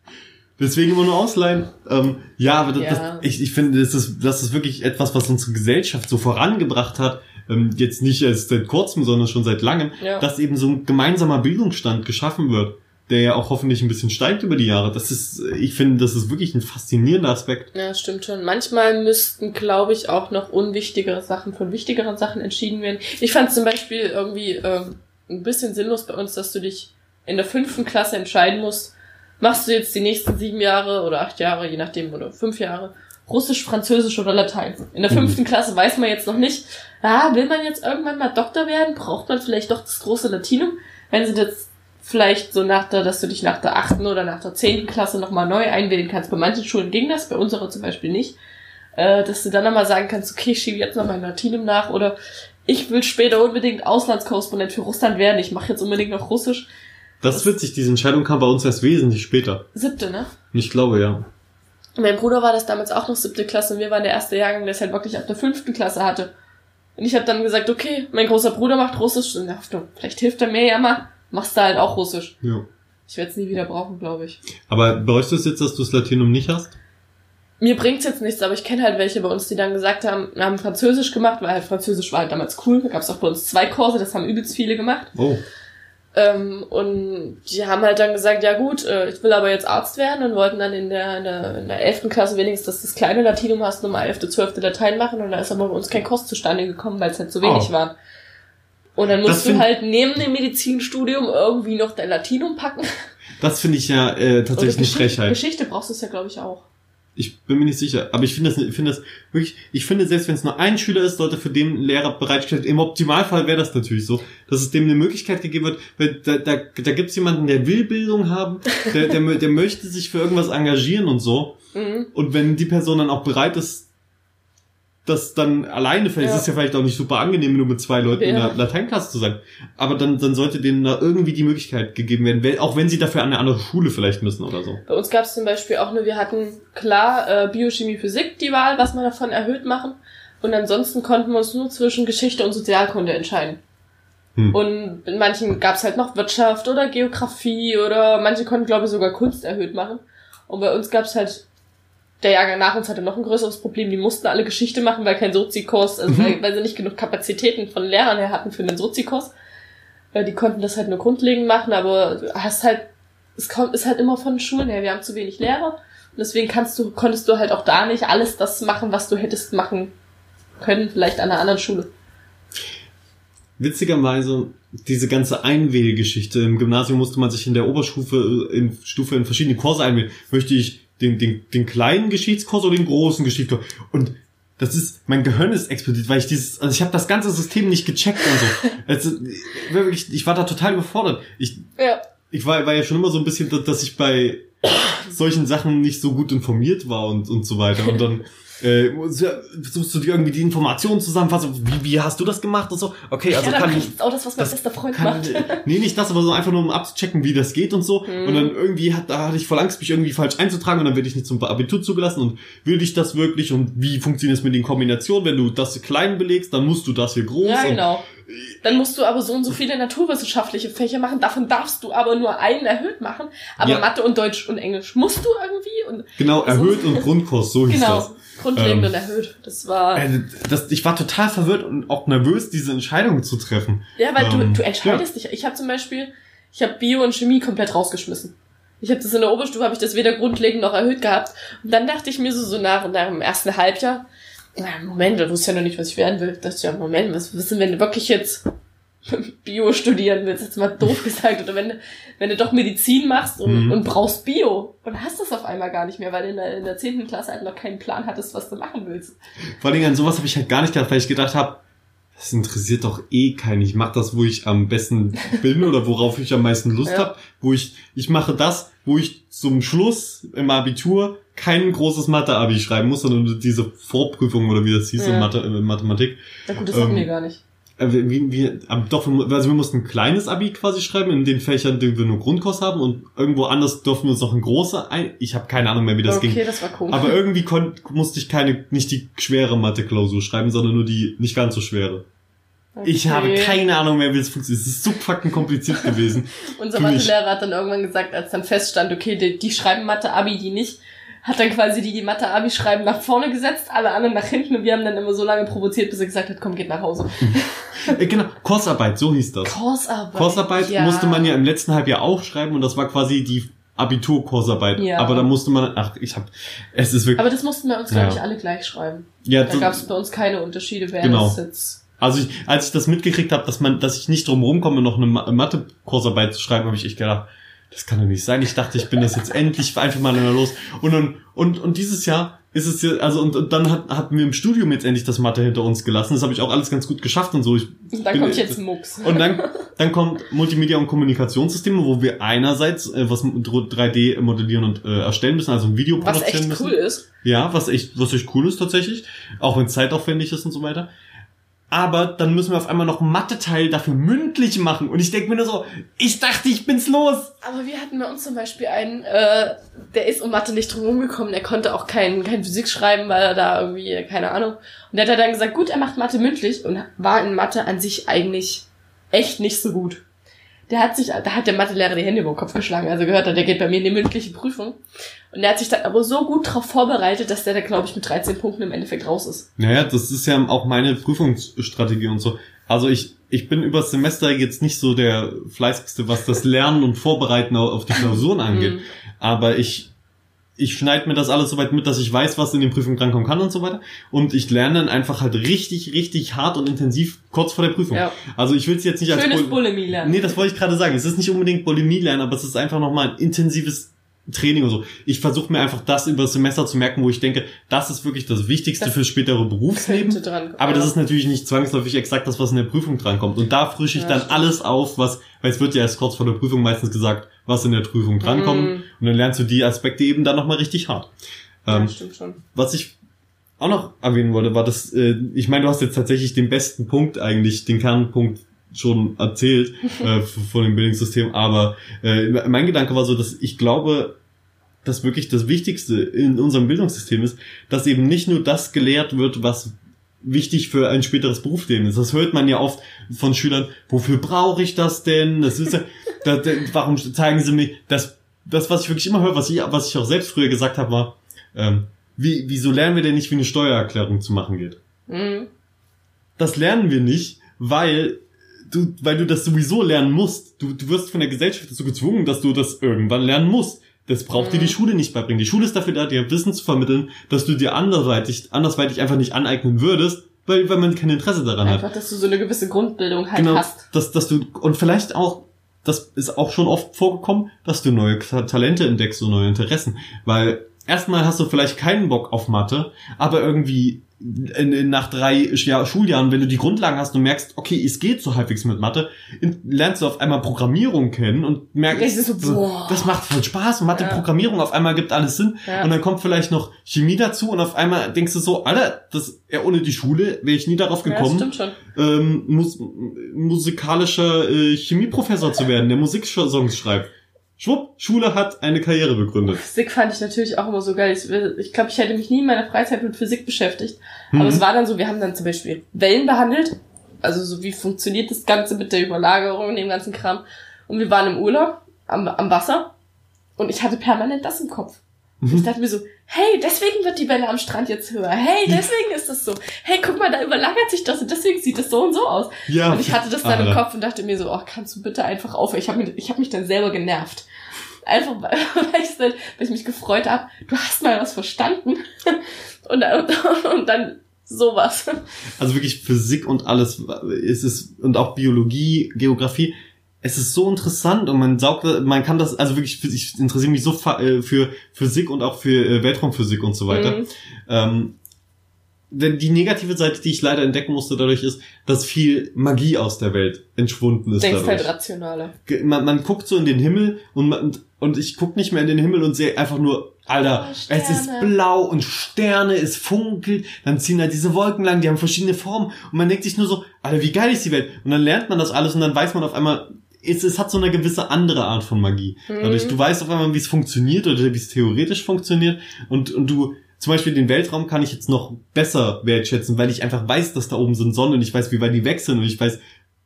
S2: Deswegen immer nur ausleihen. Ähm, ja, aber das, ja. Das, ich, ich finde, das ist, das ist wirklich etwas, was unsere Gesellschaft so vorangebracht hat. Ähm, jetzt nicht erst seit kurzem, sondern schon seit langem, ja. dass eben so ein gemeinsamer Bildungsstand geschaffen wird, der ja auch hoffentlich ein bisschen steigt über die Jahre. Das ist, ich finde, das ist wirklich ein faszinierender Aspekt.
S1: Ja, stimmt schon. Manchmal müssten, glaube ich, auch noch unwichtigere Sachen von wichtigeren Sachen entschieden werden. Ich fand zum Beispiel irgendwie ähm, ein bisschen sinnlos bei uns, dass du dich in der fünften Klasse entscheiden musst, machst du jetzt die nächsten sieben Jahre oder acht Jahre, je nachdem, oder fünf Jahre, Russisch, Französisch oder Latein. In der fünften mhm. Klasse weiß man jetzt noch nicht, ah, will man jetzt irgendwann mal Doktor werden? Braucht man vielleicht doch das große Latinum? Wenn sie jetzt vielleicht so nach der, dass du dich nach der achten oder nach der zehnten Klasse nochmal neu einwählen kannst. Bei manchen Schulen ging das, bei unserer zum Beispiel nicht. Äh, dass du dann nochmal sagen kannst, okay, ich schiebe jetzt noch mein Latinum nach oder ich will später unbedingt Auslandskorrespondent für Russland werden, ich mache jetzt unbedingt noch Russisch.
S2: Das ist witzig, diese Entscheidung kam bei uns erst wesentlich später.
S1: Siebte, ne?
S2: Ich glaube, ja.
S1: Mein Bruder war das damals auch noch siebte Klasse und wir waren der erste Jahrgang, der es halt wirklich ab der fünften Klasse hatte. Und ich habe dann gesagt, okay, mein großer Bruder macht Russisch und dachte, vielleicht hilft er mir ja mal, machst du halt auch Russisch.
S2: Ja.
S1: Ich werde es nie wieder brauchen, glaube ich.
S2: Aber bereust du es jetzt, dass du das Latinum nicht hast?
S1: Mir bringt's jetzt nichts, aber ich kenne halt welche bei uns, die dann gesagt haben, wir haben Französisch gemacht, weil halt Französisch war halt damals cool. Da gab's auch bei uns zwei Kurse, das haben übelst viele gemacht.
S2: Oh.
S1: Ähm, und die haben halt dann gesagt, ja gut, äh, ich will aber jetzt Arzt werden und wollten dann in der, in der, in der 11. Klasse wenigstens, dass das kleine Latinum hast, nochmal 11., 12. Latein machen und da ist aber bei uns kein Kurs zustande gekommen, weil es halt zu wenig oh. war. Und dann musst du halt neben dem Medizinstudium irgendwie noch dein Latinum packen.
S2: Das finde ich ja äh, tatsächlich eine Frechheit.
S1: Geschichte brauchst du es ja, glaube ich, auch.
S2: Ich bin mir nicht sicher. Aber ich finde das, ich finde das wirklich, ich finde, selbst wenn es nur ein Schüler ist, sollte für den Lehrer bereitgestellt. Im Optimalfall wäre das natürlich so, dass es dem eine Möglichkeit gegeben wird, weil da, da, da gibt es jemanden, der will Bildung haben, der, der, der möchte sich für irgendwas engagieren und so.
S1: Mhm.
S2: Und wenn die Person dann auch bereit ist, das dann alleine, vielleicht
S1: Ja.
S2: ist es ja vielleicht auch nicht super angenehm, nur mit zwei Leuten in
S1: Ja.
S2: der Lateinklasse zu sein. Aber dann, dann sollte denen da irgendwie die Möglichkeit gegeben werden, auch wenn sie dafür an eine andere Schule vielleicht müssen oder so.
S1: Bei uns gab es zum Beispiel auch nur, wir hatten klar äh, Biochemie, Physik die Wahl, was man davon erhöht machen. Und ansonsten konnten wir uns nur zwischen Geschichte und Sozialkunde entscheiden.
S2: Hm.
S1: Und in manchen gab es halt noch Wirtschaft oder Geografie oder manche konnten, glaube ich, sogar Kunst erhöht machen. Und bei uns gab es halt, der Jahrgang nach uns hatte noch ein größeres Problem, die mussten alle Geschichte machen, weil kein Sozikurs, also weil, weil sie nicht genug Kapazitäten von Lehrern her hatten für einen Sozikurs. Die konnten das halt nur grundlegend machen, aber du hast halt, es kommt, ist halt immer von den Schulen her, wir haben zu wenig Lehrer. Und deswegen kannst du, konntest du halt auch da nicht alles das machen, was du hättest machen können, vielleicht an einer anderen Schule.
S2: Witzigerweise, diese ganze Einwählgeschichte im Gymnasium musste man sich in der Oberstufe in Stufe in verschiedene Kurse einwählen. Möchte ich den, den, den kleinen Geschichtskurs oder den großen Geschichtskurs? Und das ist, mein Gehirn ist explodiert, weil ich dieses, also ich habe das ganze System nicht gecheckt und so. Also, wirklich, ich war da total überfordert. Ich,
S1: Ja.
S2: ich war, war ja schon immer so ein bisschen, dass- ich bei solchen Sachen nicht so gut informiert war und, und so weiter. Und dann äh, versuchst du dir irgendwie die Informationen zusammenfassen. Wie, wie hast du das gemacht und so? Okay, also
S1: ja, dann
S2: kann ich.
S1: auch das, was mein
S2: das
S1: bester Freund
S2: Kann,
S1: macht.
S2: nee, nicht das, aber so einfach nur um abzuchecken, wie das geht und so.
S1: Mhm.
S2: Und dann irgendwie hat, da hatte ich voll Angst, mich irgendwie falsch einzutragen und dann werde ich nicht zum Abitur zugelassen und will ich das wirklich und wie funktioniert es mit den Kombinationen? Wenn du das klein belegst, dann musst du das hier groß.
S1: Ja,
S2: und-
S1: genau. Dann musst du aber so und so viele naturwissenschaftliche Fächer machen. Davon darfst du aber nur einen erhöht machen. Aber
S2: Ja.
S1: Mathe und Deutsch und Englisch musst du irgendwie. Und
S2: Genau, erhöht und Grundkurs, so hieß das.
S1: genau, grundlegend
S2: Ähm,
S1: und erhöht. Das war.
S2: Äh, das, ich war total verwirrt und auch nervös, diese Entscheidung zu treffen.
S1: Ja, weil
S2: Ähm,
S1: du, du entscheidest dich. Ich habe zum Beispiel, ich habe Bio und Chemie komplett rausgeschmissen. Ich habe das in der Oberstufe, habe ich das weder grundlegend noch erhöht gehabt. Und dann dachte ich mir so, so nach, nach dem ersten Halbjahr, na, Moment, du wusstest ja noch nicht, was ich werden will. Das ist ja, Moment, was wissen, wenn du wirklich jetzt Bio studieren willst, jetzt mal doof gesagt, oder wenn du, wenn du doch Medizin machst und,
S2: Mhm.
S1: und brauchst Bio und hast das auf einmal gar nicht mehr, weil du in der, in der 10. Klasse halt noch keinen Plan hattest, was du machen willst.
S2: Vor allem an sowas habe ich halt gar nicht gedacht, weil ich gedacht habe, das interessiert doch eh keinen. Ich mache das, wo ich am besten bin oder worauf ich am meisten Lust
S1: Ja.
S2: hab. Wo ich, ich mache das, wo ich zum Schluss im Abitur kein großes Mathe-Abi schreiben muss, sondern diese Vorprüfung oder wie das hieß in,
S1: Ja.
S2: Mathe, in Mathematik.
S1: Na gut, das hatten
S2: Ähm,
S1: wir gar nicht.
S2: Äh, Wie, wie, aber doch, wir- also wir mussten ein kleines Abi quasi schreiben in den Fächern, die wir nur Grundkurs haben und irgendwo anders durften wir uns noch ein großer ein. Ich habe keine Ahnung mehr, wie das
S1: okay,
S2: ging.
S1: das war komisch.
S2: Aber irgendwie kon musste ich keine, nicht die schwere Mathe-Klausur schreiben, sondern nur die nicht ganz so schwere. Ich habe
S1: Okay.
S2: keine Ahnung mehr, wie es funktioniert. Es ist so fucking kompliziert gewesen.
S1: Unser. Mathelehrer hat dann irgendwann gesagt, als dann feststand, okay, die, die schreiben Mathe-Abi, die nicht, hat dann quasi die, die Mathe-Abi schreiben, nach vorne gesetzt, alle anderen nach hinten und wir haben dann immer so lange provoziert, bis er gesagt hat, komm, geht nach Hause.
S2: äh, genau, Kursarbeit, so hieß das.
S1: Kursarbeit.
S2: Kursarbeit
S1: ja.
S2: musste man ja im letzten Halbjahr auch schreiben und das war quasi die Abitur-Kursarbeit.
S1: Ja.
S2: Aber da musste man, ach, ich hab, es ist wirklich,
S1: Aber das mussten wir uns, glaube
S2: Ja.
S1: ich, alle gleich schreiben.
S2: ja,
S1: Da gab es bei uns keine Unterschiede, wer
S2: Genau.
S1: das jetzt...
S2: Also ich, als ich das mitgekriegt habe, dass man, dass ich nicht drum rumkomme, noch eine Ma- Mathe-Kursarbeit zu schreiben, habe ich echt gedacht, das kann doch nicht sein. Ich dachte, ich bin das jetzt endlich einfach mal los. Und dann, und, und dieses Jahr ist es ja, also und, und dann hat, hatten wir im Studium jetzt endlich das Mathe hinter uns gelassen. Das habe ich auch alles ganz gut geschafft und so. Ich,
S1: Und dann
S2: bin-
S1: kommt jetzt Mux.
S2: und dann, dann kommt Multimedia und Kommunikationssysteme, wo wir einerseits äh, was mit 3D modellieren und äh, erstellen müssen, also ein Video
S1: Was
S2: produzieren
S1: echt
S2: müssen.
S1: cool ist.
S2: Ja, was echt, was echt cool ist tatsächlich. Auch wenn es zeitaufwendig ist und so weiter. Aber dann müssen wir auf einmal noch Mathe-Teil dafür mündlich machen. Und ich denke mir nur so, ich dachte, ich bin's los.
S1: Aber wir hatten bei uns zum Beispiel einen, äh, der ist um Mathe nicht drum rumgekommen, der konnte auch kein, kein Physik schreiben, weil er da irgendwie, keine Ahnung. Und der hat dann gesagt, gut, er macht Mathe mündlich und war in Mathe an sich eigentlich echt nicht so gut. Der hat sich, da hat der Mathelehrer die Hände über den Kopf geschlagen, also gehört hat, der geht bei mir in die mündliche Prüfung. Und der hat sich dann aber so gut darauf vorbereitet, dass der da, glaube ich, mit 13 Punkten im Endeffekt raus ist.
S2: Naja, das ist ja auch meine Prüfungsstrategie und so. Also ich, ich bin übers Semester jetzt nicht so der fleißigste, was das Lernen und Vorbereiten au- auf die Klausuren angeht.
S1: Mhm.
S2: Aber ich, ich schneide mir das alles so weit mit, dass ich weiß, was in den Prüfungen drankommen kann und so weiter. Und ich lerne dann einfach halt richtig, richtig hart und intensiv kurz vor der Prüfung.
S1: Ja.
S2: Also ich will es jetzt nicht als
S1: Schönes
S2: Bul-
S1: Bulimie lernen.
S2: Nee, das wollte ich gerade sagen. Es ist nicht unbedingt Bulimie lernen, aber es ist einfach nochmal ein intensives Training und so. Ich versuche mir einfach das über das Semester zu merken, wo ich denke, das ist wirklich das Wichtigste
S1: Das
S2: fürs spätere Berufsleben.
S1: dran-
S2: Aber das ist natürlich nicht zwangsläufig exakt das, was in der Prüfung drankommt. Und da frische ich
S1: Ja,
S2: dann
S1: stimmt.
S2: alles auf, was, weil es wird ja erst kurz vor der Prüfung meistens gesagt, was in der Prüfung drankommt.
S1: Mhm.
S2: Und dann lernst du die Aspekte eben dann nochmal richtig hart.
S1: Ja,
S2: Ähm,
S1: stimmt schon.
S2: was ich auch noch erwähnen wollte, war das, äh, ich meine, du hast jetzt tatsächlich den besten Punkt eigentlich, den Kernpunkt schon erzählt äh, von dem Bildungssystem, aber äh, mein Gedanke war so, dass ich glaube, dass wirklich das Wichtigste in unserem Bildungssystem ist, dass eben nicht nur das gelehrt wird, was wichtig für ein späteres Berufsleben ist. Das hört man ja oft von Schülern, wofür brauche ich das denn? Das ist ja, da, da, warum zeigen sie mir das, das, was ich wirklich immer höre, was ich, was ich auch selbst früher gesagt habe, war, ähm, wie, wieso lernen wir denn nicht, wie eine Steuererklärung zu machen geht?
S1: Mhm.
S2: Das lernen wir nicht, weil du, weil du das sowieso lernen musst. Du, du wirst von der Gesellschaft dazu gezwungen, dass du das irgendwann lernen musst. Das braucht dir die Schule nicht beibringen. Die Schule ist dafür da, dir Wissen zu vermitteln, dass du dir anderweitig, andersweitig einfach nicht aneignen würdest, weil, weil man kein Interesse daran hat.
S1: Einfach, dass du so eine gewisse Grundbildung halt
S2: Genau,
S1: hast.
S2: dass, dass du, und vielleicht auch, das ist auch schon oft vorgekommen, dass du neue Ta- Talente entdeckst und neue Interessen. Weil erstmal hast du vielleicht keinen Bock auf Mathe, aber irgendwie in, in, nach drei Jahr, Schuljahren, wenn du die Grundlagen hast und merkst, okay, es geht so halbwegs mit Mathe, in, lernst du auf einmal Programmierung kennen und merkst,
S1: so, boah.
S2: das macht voll Spaß. Mathe,
S1: Ja.
S2: Programmierung, auf einmal gibt alles Sinn.
S1: Ja.
S2: Und dann kommt vielleicht noch Chemie dazu und auf einmal denkst du so, Alter, das, ja, ohne die Schule wäre ich nie darauf
S1: Ja,
S2: gekommen
S1: stimmt schon.
S2: ähm, mus musikalischer äh, Chemieprofessor zu werden, der Musiksongs schreibt. Schwupp, Schule hat eine Karriere begründet.
S1: Physik fand ich natürlich auch immer so geil. Ich, ich glaube, ich hätte mich nie in meiner Freizeit mit Physik beschäftigt.
S2: Mhm.
S1: Aber es war dann so, wir haben dann zum Beispiel Wellen behandelt. Also so wie funktioniert das Ganze mit der Überlagerung und dem ganzen Kram. Und wir waren im Urlaub am, am Wasser und ich hatte permanent das im Kopf.
S2: Mhm.
S1: Ich dachte mir so, hey, deswegen wird die Welle am Strand jetzt höher. Hey, deswegen ist das so. Hey, guck mal, da überlagert sich das und deswegen sieht das so und so aus.
S2: Ja.
S1: Und ich hatte das dann im
S2: Alter.
S1: Kopf und dachte mir so, oh, kannst du bitte einfach aufhören? Ich habe mich, ich hab mich dann selber genervt. Einfach, weil ich, weil ich mich gefreut habe, du hast mal was verstanden. Und, dann- und dann sowas.
S2: Also wirklich Physik und alles, es ist, und auch Biologie, Geografie, es ist so interessant und man saugt, man kann das, also wirklich, ich interessiere mich so äh, für Physik und auch für äh, Weltraumphysik und so weiter.
S1: Mhm.
S2: Ähm, denn die negative Seite, die ich leider entdecken musste dadurch ist, dass viel Magie aus der Welt entschwunden ist
S1: Denkst
S2: dadurch.
S1: halt rationaler.
S2: Man, man guckt so in den Himmel und man, und ich guck nicht mehr in den Himmel und sehe einfach nur, Alter,
S1: Oh,
S2: es ist blau und Sterne, es funkelt, dann ziehen da diese Wolken lang, die haben verschiedene Formen und man denkt sich nur so, Alter, wie geil ist die Welt? Und dann lernt man das alles und dann weiß man auf einmal, es, es hat so eine gewisse andere Art von Magie. Dadurch, du weißt auf einmal, wie es funktioniert oder wie es theoretisch funktioniert. Und, und du, zum Beispiel den Weltraum kann ich jetzt noch besser wertschätzen, weil ich einfach weiß, dass da oben sind Sonnen und ich weiß, wie weit die weg sind. Und ich weiß,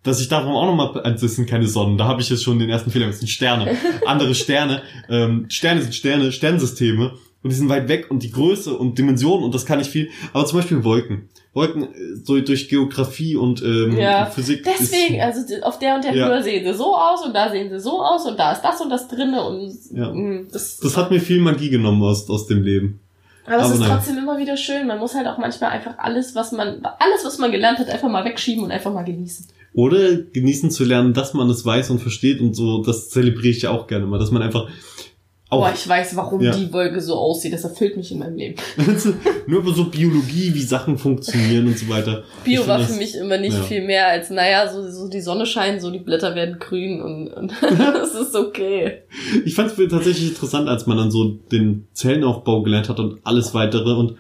S2: dass ich darum auch nochmal, also das sind keine Sonnen, da habe ich jetzt schon den ersten Fehler, das sind Sterne, andere Sterne, ähm, Sterne sind Sterne, Sternsysteme und die sind weit weg und die Größe und Dimensionen und das kann ich viel, aber zum Beispiel Wolken, Wolken äh, so durch Geografie und ähm,
S1: Ja,
S2: Physik.
S1: Deswegen,
S2: ist,
S1: also auf der und der
S2: Ja.
S1: Höhe sehen sie so aus und da sehen sie so aus und da ist das und das drinne und
S2: Ja.
S1: mh, das,
S2: das hat mir viel Magie genommen aus, aus dem Leben.
S1: aber es
S2: aber
S1: ist
S2: naja.
S1: trotzdem immer wieder schön. Man muss halt auch manchmal einfach alles, was man, alles, was man gelernt hat, einfach mal wegschieben und einfach mal genießen.
S2: Oder genießen zu lernen, dass man es weiß und versteht und so, das zelebriere ich ja auch gerne mal, dass man einfach auch
S1: Boah, ich weiß, warum
S2: Ja.
S1: die Wolke so aussieht. Das erfüllt mich in meinem Leben.
S2: nur über so Biologie, wie Sachen funktionieren und so weiter.
S1: Bio war für mich immer nicht
S2: ja.
S1: viel mehr als, naja, so, so die Sonne scheint, so die Blätter werden grün und, und das ist okay.
S2: Ich fand es tatsächlich interessant, als man dann so den Zellenaufbau gelernt hat und alles weitere und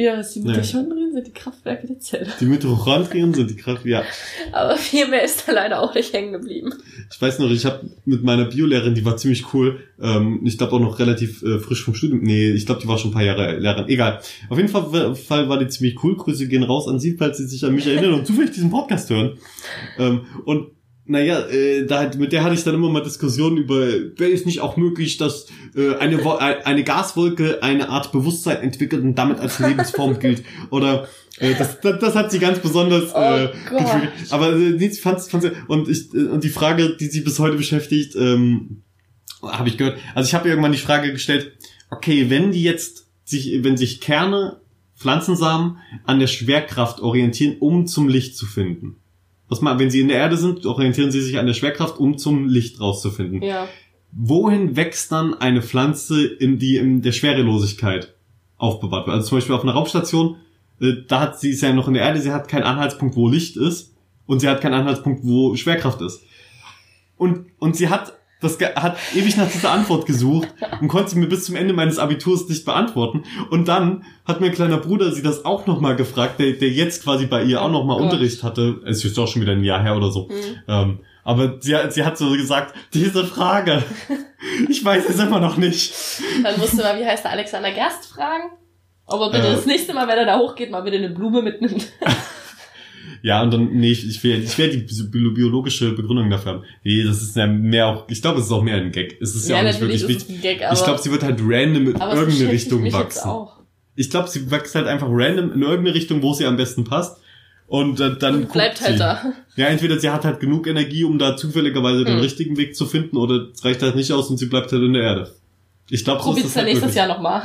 S1: Ja, die
S2: Nee.
S1: Mitochondrien sind die Kraftwerke der Zelle.
S2: die Mitochondrien sind die Kraft. Ja,
S1: Aber viel mehr ist da leider auch nicht hängen geblieben.
S2: ich weiß noch, ich habe mit meiner Biolehrerin, die war ziemlich cool. Ähm, ich glaube auch noch relativ äh, frisch vom Studium. Nee, ich glaube, die war schon ein paar Jahre Lehrerin. Egal. Auf jeden Fall, Fall war die ziemlich cool. Grüße gehen raus an sie, falls sie sich an mich erinnern und zufällig diesen Podcast hören. Ähm, und naja, äh, da, mit der hatte ich dann immer mal Diskussionen über, wäre es nicht auch möglich, dass äh, eine, äh, eine Gaswolke eine Art Bewusstsein entwickelt und damit als Lebensform gilt. Oder äh, das, das, das hat sie ganz besonders äh,
S1: Oh
S2: gefühlt. Aber äh, nee, sie fand's, fand's, und ich äh, und die Frage, die sie bis heute beschäftigt, ähm, habe ich gehört. Also ich habe irgendwann die Frage gestellt: Okay, wenn die jetzt sich, wenn sich Kerne, Pflanzensamen an der Schwerkraft orientieren, um zum Licht zu finden. Was mal, wenn sie in der Erde sind, orientieren sie sich an der Schwerkraft, um zum Licht rauszufinden.
S1: Ja.
S2: wohin wächst dann eine Pflanze, in die in der Schwerelosigkeit aufbewahrt wird? Also zum Beispiel auf einer Raumstation, äh, da hat sie ist ja noch in der Erde, sie hat keinen Anhaltspunkt, wo Licht ist und sie hat keinen Anhaltspunkt, wo Schwerkraft ist. Und, und sie hat das hat ewig nach dieser Antwort gesucht und konnte sie mir bis zum Ende meines Abiturs nicht beantworten. Und dann hat mein kleiner Bruder sie das auch nochmal gefragt, der, der jetzt quasi bei ihr auch nochmal
S1: Oh.
S2: Unterricht hatte. Es ist jetzt auch schon wieder ein Jahr her oder so. Ähm, aber sie, hat- sie hat so gesagt, diese Frage, ich weiß es immer noch nicht.
S1: Dann musst du mal, wie heißt der Alexander Gerst fragen? Ob er bitte
S2: Äh.
S1: das nächste Mal, wenn er da hochgeht, mal bitte eine Blume mitnimmt.
S2: Ja, und dann, nee, ich, ich will, ich will die bi- biologische Begründung dafür haben. Nee, das ist ja mehr auch, ich glaube, es ist auch mehr ein Gag. Es ist ja, auch nicht wirklich wichtig.
S1: ein Gag, aber,
S2: Ich glaube, sie wird halt random in irgendeine Richtung wachsen. Ich glaube, sie wächst halt einfach random in irgendeine Richtung, wo sie am besten passt. Und äh, dann
S1: Und bleibt halt
S2: sie.
S1: da.
S2: Ja, entweder sie hat halt genug Energie, um da zufälligerweise den
S1: Hm.
S2: richtigen Weg zu finden, oder es reicht halt nicht aus und sie bleibt halt in der Erde. Ich glaube, so ist das
S1: dann
S2: halt
S1: nächstes
S2: wirklich.
S1: Jahr nochmal.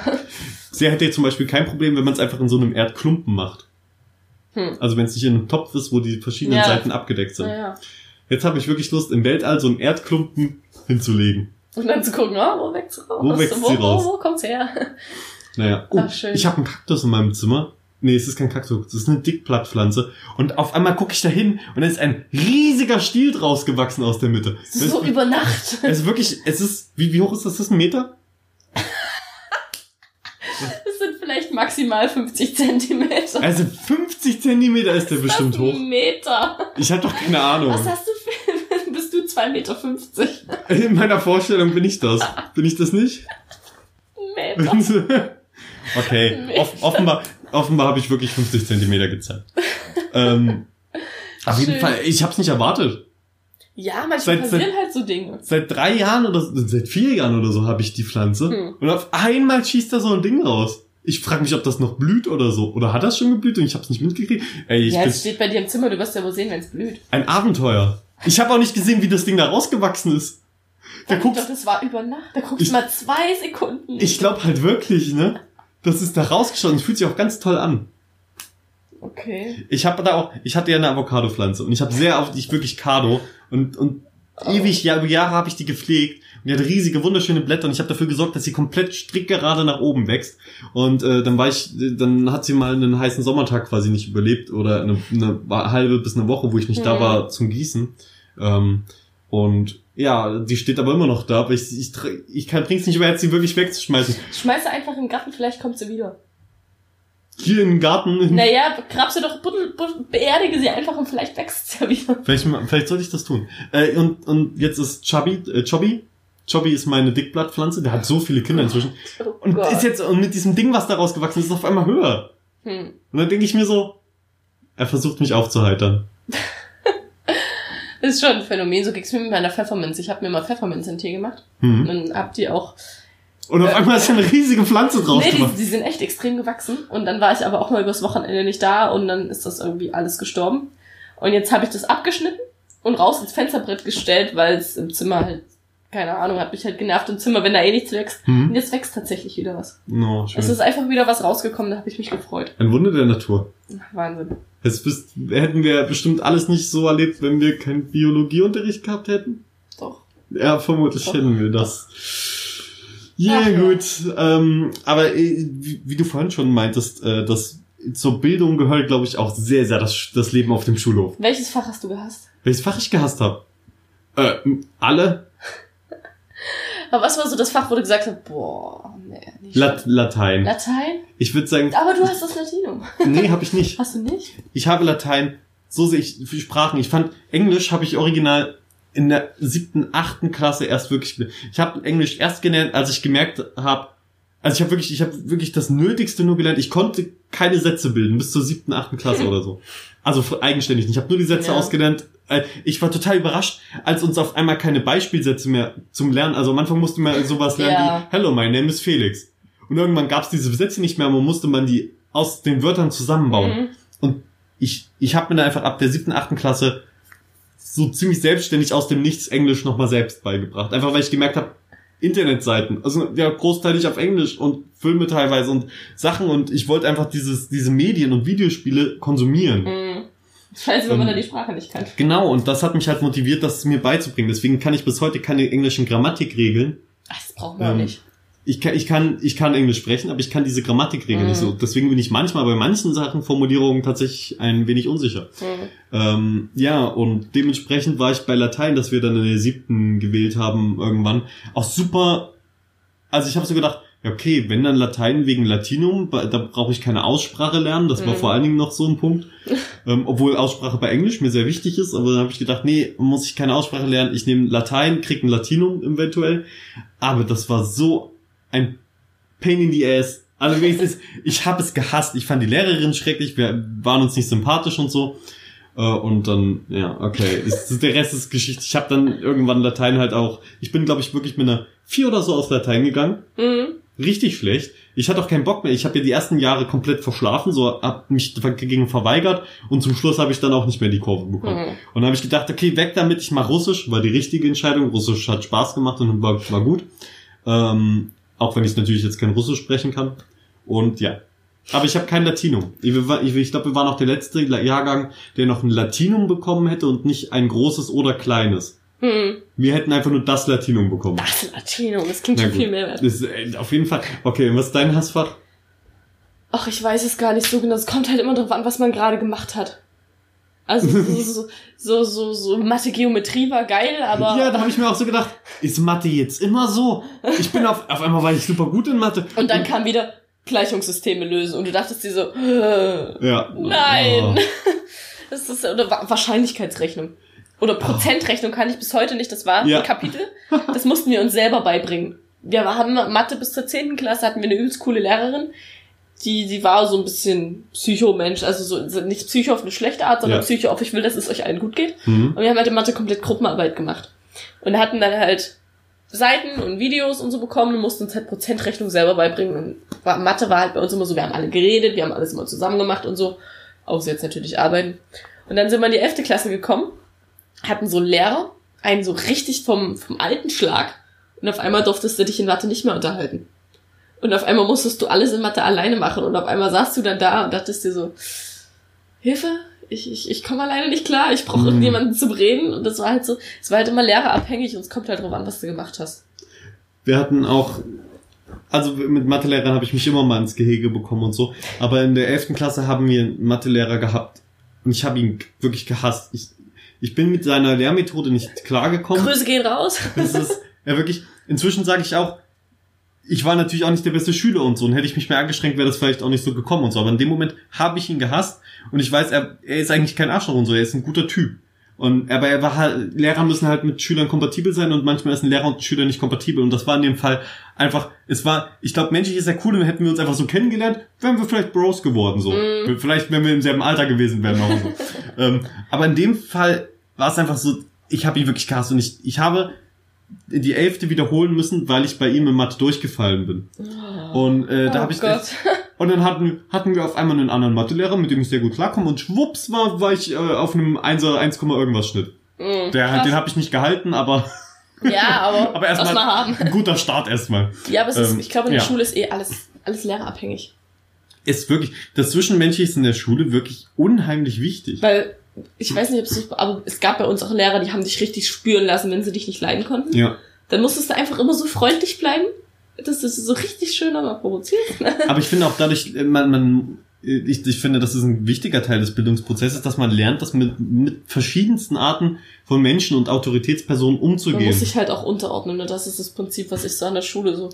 S2: Sie hätte jetzt zum Beispiel kein Problem, wenn man es einfach in so einem Erdklumpen macht.
S1: Hm.
S2: Also wenn es nicht in einem Topf ist, wo die verschiedenen
S1: Ja.
S2: Seiten abgedeckt sind.
S1: Naja.
S2: Jetzt habe ich wirklich Lust, im Weltall so einen Erdklumpen hinzulegen.
S1: Und dann zu gucken, oh, wo wächst sie raus?
S2: Wo wächst
S1: wo,
S2: sie raus?
S1: Wo, wo kommt's her?
S2: Naja. Oh,
S1: Ach, schön.
S2: ich habe einen Kaktus in meinem Zimmer. Nee, es ist kein Kaktus, es ist eine Dickblattpflanze. Und auf einmal gucke ich da hin und da ist ein riesiger Stiel draus gewachsen aus der Mitte.
S1: Das ist so über Nacht.
S2: es ist wirklich, es ist, wie, wie hoch ist das? Das ist ein Meter?
S1: Das sind vielleicht maximal 50 Zentimeter.
S2: Also 50 Zentimeter ist der bestimmt
S1: ist
S2: hoch.
S1: ein Meter.
S2: Ich habe doch keine Ahnung.
S1: Was hast du für... Bist du 2,50 Meter?
S2: In meiner Vorstellung bin ich das. Bin ich das nicht?
S1: Meter.
S2: okay, off offenbar, offenbar habe ich wirklich 50 Zentimeter gezeigt. ähm, auf jeden. Fall, ich habe es nicht erwartet.
S1: Ja, manchmal
S2: Seit-
S1: passieren halt so Dinge.
S2: Seit drei Jahren oder so- seit vier Jahren oder so habe ich die Pflanze.
S1: Hm.
S2: Und auf einmal schießt da so ein Ding raus. Ich frage mich, ob das noch blüht oder so. Oder hat das schon geblüht und ich habe es nicht mitgekriegt? Ey, ich
S1: ja, es steht bei dir im Zimmer, du wirst ja wohl sehen, wenn es blüht.
S2: ein Abenteuer. Ich habe auch nicht gesehen, wie das Ding da rausgewachsen ist. Da guckst,
S1: doch, das war über Nacht. Da guckst
S2: Ich-
S1: du mal zwei Sekunden.
S2: ich glaube halt wirklich, ne? Das ist da es fühlt sich auch ganz toll an.
S1: Okay.
S2: Ich habe da auch, ich hatte ja eine Avocado-Pflanze und ich habe sehr oft, ich wirklich Cardo und, und. Ewig, ja, über Jahre habe ich die gepflegt und die hat riesige, wunderschöne Blätter und ich habe dafür gesorgt, dass sie komplett strickgerade nach oben wächst und äh, dann war ich, dann hat sie mal einen heißen Sommertag quasi nicht überlebt oder eine, eine halbe bis eine Woche, wo ich nicht da
S1: Mhm.
S2: war zum Gießen ähm, und ja, die steht aber immer noch da, aber ich, ich, ich kann, bring's nicht über, jetzt sie wirklich wegzuschmeißen.
S1: Schmeiß sie einfach in den Garten, vielleicht kommt sie wieder.
S2: Hier im Garten,
S1: Naja, grab sie doch, buddel, buddel, beerdige sie einfach und vielleicht wächst sie ja wieder.
S2: Vielleicht, vielleicht sollte ich das tun. Äh, und, und jetzt ist Chubby, äh, Chubby. Chubby ist meine Dickblattpflanze, der hat so viele Kinder inzwischen.
S1: Oh
S2: Und
S1: Gott.
S2: ist jetzt, und mit diesem Ding, was daraus gewachsen ist, ist auf einmal höher.
S1: Hm.
S2: Und dann denke ich mir so, er versucht mich aufzuheitern.
S1: Das ist schon ein Phänomen, so ging's mir mit meiner Pfefferminz. Ich habe mir mal Pfefferminz in den Tee gemacht.
S2: Hm.
S1: Und dann habt ihr auch
S2: Und auf
S1: Äh,
S2: einmal ist eine riesige Pflanze draus
S1: Nee, die, die sind echt extrem gewachsen. Und dann war ich aber auch mal übers Wochenende nicht da und dann ist das irgendwie alles gestorben. Und jetzt habe ich das abgeschnitten und raus ins Fensterbrett gestellt, weil es im Zimmer halt, keine Ahnung, hat mich halt genervt im Zimmer, wenn da eh nichts wächst. Und
S2: Hm.
S1: jetzt wächst tatsächlich wieder was.
S2: No, schön.
S1: Es ist einfach wieder was rausgekommen, da habe ich mich gefreut.
S2: Ein Wunder der Natur.
S1: Wahnsinn.
S2: Jetzt bist, hätten wir bestimmt alles nicht so erlebt, wenn wir keinen Biologieunterricht gehabt hätten.
S1: Doch.
S2: Ja, vermutlich
S1: Doch.
S2: hätten wir das. Ja,
S1: Ach ja.
S2: gut. Ähm, aber äh, wie, wie du vorhin schon meintest, äh, dass zur Bildung gehört, glaube ich, auch sehr, sehr das, das Leben auf dem Schulhof.
S1: Welches Fach hast du gehasst?
S2: Welches Fach ich gehasst habe? Äh, alle?
S1: Aber was war so das Fach, wo du gesagt hast, boah, nee, nicht
S2: Lat. Latein.
S1: Latein?
S2: Ich würde sagen,
S1: Aber du hast das Latinum.
S2: nee, habe ich nicht.
S1: Hast du nicht?
S2: Ich habe Latein, so sehe ich Sprachen. Ich fand Englisch habe ich original in der siebten, achten Klasse erst wirklich. Ich habe Englisch erst gelernt, als ich gemerkt habe, also ich habe wirklich, ich habe wirklich das Nötigste nur gelernt. Ich konnte keine Sätze bilden bis zur siebten, achten Klasse oder so. Also eigenständig nicht. Ich habe nur die Sätze
S1: Ja.
S2: ausgelernt. Äh, Ich war total überrascht, als uns auf einmal keine Beispielsätze mehr zum Lernen. Also am Anfang musste man sowas lernen
S1: Ja.
S2: wie Hello, my name is Felix. Und irgendwann gab es diese Sätze nicht mehr, man musste man die aus den Wörtern zusammenbauen.
S1: Mhm.
S2: Und ich, ich habe mir dann einfach ab der siebten, achten Klasse so ziemlich selbstständig aus dem Nichts Englisch nochmal selbst beigebracht. Einfach weil ich gemerkt habe, Internetseiten, also ja, großteilig auf Englisch und Filme teilweise und Sachen und ich wollte einfach dieses, diese Medien und Videospiele konsumieren.
S1: Mhm. Scheiße, wenn man
S2: Ähm,
S1: dann die Sprache nicht kann.
S2: Genau, und das hat mich halt motiviert, das mir beizubringen. Deswegen kann ich bis heute keine englischen Grammatikregeln.
S1: Ach, das braucht man auch
S2: Ähm,
S1: nicht.
S2: Ich kann, ich kann, ich kann Englisch sprechen, aber ich kann diese Grammatikregeln
S1: Mhm.
S2: nicht so. Deswegen bin ich manchmal bei manchen Sachen, Formulierungen tatsächlich ein wenig unsicher.
S1: Mhm.
S2: Ähm, ja, und dementsprechend war ich bei Latein, dass wir dann in der siebten gewählt haben irgendwann, auch super. Also ich habe so gedacht, okay, wenn dann Latein wegen Latinum, da brauche ich keine Aussprache lernen. Das war
S1: Mhm.
S2: vor allen Dingen noch so ein Punkt. ähm, obwohl Aussprache bei Englisch mir sehr wichtig ist, aber dann habe ich gedacht, nee, muss ich keine Aussprache lernen. Ich nehme Latein, krieg ein Latinum eventuell. Aber das war so ein Pain in the ass. Also wenigstens, ich habe es gehasst. Ich fand die Lehrerin schrecklich, wir waren uns nicht sympathisch und so. Äh, Und dann, ja, okay, ist, der Rest ist Geschichte. Ich habe dann irgendwann Latein halt auch, ich bin, glaube ich, wirklich mit einer vier oder so aus Latein gegangen.
S1: Mhm.
S2: Richtig schlecht. Ich hatte auch keinen Bock mehr. Ich habe ja die ersten Jahre komplett verschlafen, so hab mich dagegen verweigert und zum Schluss habe ich dann auch nicht mehr die Kurve bekommen.
S1: Mhm.
S2: Und dann habe ich gedacht, okay, weg damit, ich mache Russisch, war die richtige Entscheidung. Russisch hat Spaß gemacht und war, war gut. Ähm, auch wenn ich natürlich jetzt kein Russisch sprechen kann. Und ja. Aber ich habe kein Latinum. Ich, ich, ich glaube, wir waren auch der letzte Jahrgang, der noch ein Latinum bekommen hätte und nicht ein großes oder kleines.
S1: Mhm.
S2: Wir hätten einfach nur das Latinum bekommen.
S1: Das Latino, das klingt schon viel mehr wert.
S2: Das ist, äh, auf jeden Fall. Okay, und was ist dein Hassfach?
S1: Ach, ich weiß es gar nicht so genau. Es kommt halt immer darauf an, was man gerade gemacht hat. Also so, so, so, so Mathe, Geometrie war geil, aber
S2: ja, da habe ich mir auch so gedacht, ist Mathe jetzt immer so? Ich bin auf, auf einmal war ich super gut in Mathe.
S1: und dann kam wieder Gleichungssysteme lösen und du dachtest dir so, äh,
S2: Ja.
S1: nein.
S2: Oh.
S1: Das ist oder Wa- Wahrscheinlichkeitsrechnung. Oder Prozentrechnung kann ich bis heute nicht. Das war
S2: Ja.
S1: ein Kapitel. Das mussten wir uns selber beibringen. Wir haben Mathe bis zur 10. Klasse, hatten wir eine übelst coole Lehrerin. Die, die war so ein bisschen Psycho-Mensch. Also so, nicht Psycho auf eine schlechte Art, sondern
S2: Ja.
S1: Psycho auf, ich will, dass es euch allen gut geht.
S2: Mhm.
S1: Und wir haben halt in Mathe komplett Gruppenarbeit gemacht. Und hatten dann halt Seiten und Videos und so bekommen und mussten uns halt Prozentrechnung selber beibringen. Und Mathe war halt bei uns immer so, wir haben alle geredet, wir haben alles immer zusammen gemacht und so. Außer jetzt natürlich arbeiten. Und dann sind wir in die 11. Klasse gekommen, hatten so einen Lehrer, einen so richtig vom, vom alten Schlag. Und auf einmal durftest du dich in Mathe nicht mehr unterhalten. Und auf einmal musstest du alles in Mathe alleine machen. Und auf einmal saßt du dann da und dachtest dir so, Hilfe, ich, ich, ich komme alleine nicht klar, ich brauche
S2: Mhm.
S1: irgendjemanden zum Reden. Und das war halt so, es war halt immer lehrerabhängig und es kommt halt drauf an, was du gemacht hast.
S2: Wir hatten auch, also mit Mathelehrern habe ich mich immer mal ins Gehege bekommen und so. Aber in der 11. Klasse haben wir einen Mathelehrer gehabt. Und ich habe ihn wirklich gehasst. Ich, ich bin mit seiner Lehrmethode nicht klargekommen.
S1: Grüße gehen raus.
S2: Das ist ja wirklich, inzwischen sage ich auch, ich war natürlich auch nicht der beste Schüler und so. Und hätte ich mich mehr angestrengt, wäre das vielleicht auch nicht so gekommen und so. Aber in dem Moment habe ich ihn gehasst und ich weiß, er, er ist eigentlich kein Arschloch und so, er ist ein guter Typ. Und aber er war halt, Lehrer müssen halt mit Schülern kompatibel sein und manchmal ist ein Lehrer und ein Schüler nicht kompatibel. Und das war in dem Fall einfach, es war, ich glaube, menschlich ist er cool und hätten wir uns einfach so kennengelernt, wären wir vielleicht Bros geworden, so. Vielleicht, wenn wir im selben Alter gewesen wären auch so. ähm, aber in dem Fall war es einfach so, ich habe ihn wirklich gehasst und ich, ich habe die Elfte wiederholen müssen, weil ich bei ihm in Mathe durchgefallen bin. Und äh, da
S1: Oh
S2: habe ich
S1: Gott.
S2: und dann hatten, hatten wir auf einmal einen anderen Mathelehrer, mit dem ich sehr gut klarkomme und schwupps war, war ich äh, auf einem 1, 1, irgendwas Schnitt.
S1: Mhm,
S2: Der,
S1: krass.
S2: den habe ich nicht gehalten, aber,
S1: Ja, aber,
S2: aber erstmal
S1: erstmal haben.
S2: ein guter Start erstmal.
S1: Ja, aber es ist,
S2: Ähm,
S1: ich glaube, in der
S2: ja.
S1: Schule ist eh alles, alles lehrerabhängig.
S2: Ist wirklich, das Zwischenmenschliche ist in der Schule wirklich unheimlich wichtig.
S1: Weil, ich weiß nicht, ob es aber es gab bei uns auch Lehrer, die haben dich richtig spüren lassen, wenn sie dich nicht leiden konnten.
S2: Ja.
S1: Dann musstest du einfach immer so freundlich bleiben, dass du so richtig schön aber provozierst.
S2: Aber ich finde auch dadurch, äh, man, man äh, ich, ich finde, das ist ein wichtiger Teil des Bildungsprozesses, dass man lernt, das mit, mit verschiedensten Arten von Menschen und Autoritätspersonen
S1: Man
S2: umzugehen.
S1: muss sich halt auch unterordnen. Und das ist das Prinzip, was ich so an der Schule so.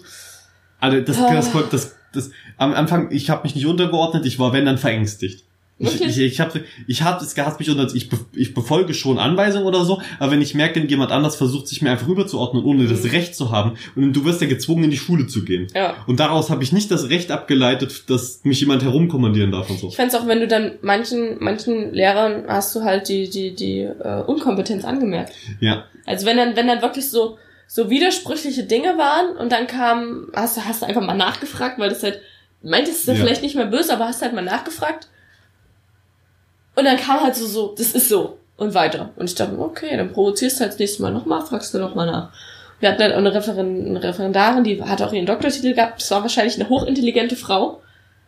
S2: Also das,
S1: Ah.
S2: das, das, das, das, am Anfang, ich habe mich nicht untergeordnet, ich war wenn dann verängstigt. Ich, ich, ich habe ich hab es gehasst mich unter, ich, ich befolge schon Anweisungen oder so, aber wenn ich merke, jemand anders versucht, sich mir einfach rüberzuordnen, ohne das
S1: Mhm.
S2: Recht zu haben, und du wirst ja gezwungen, in die Schule zu gehen.
S1: Ja.
S2: Und daraus habe ich nicht das Recht abgeleitet, dass mich jemand herumkommandieren darf und so.
S1: Ich fände auch, wenn du dann manchen, manchen Lehrern hast du halt die, die, die äh, Unkompetenz angemerkt.
S2: Ja.
S1: Also wenn dann, wenn dann wirklich so, so widersprüchliche Dinge waren und dann kam, hast du, hast du einfach mal nachgefragt, weil das halt, meintest du
S2: Ja.
S1: vielleicht nicht mehr böse, aber hast halt mal nachgefragt. Und dann kam halt so, so, das ist so. Und weiter. Und ich dachte, okay, dann provozierst du halt das nächste Mal nochmal, fragst du nochmal nach. Wir hatten halt auch eine, Referin, eine Referendarin, die hat auch ihren Doktortitel gehabt. Das war wahrscheinlich eine hochintelligente Frau,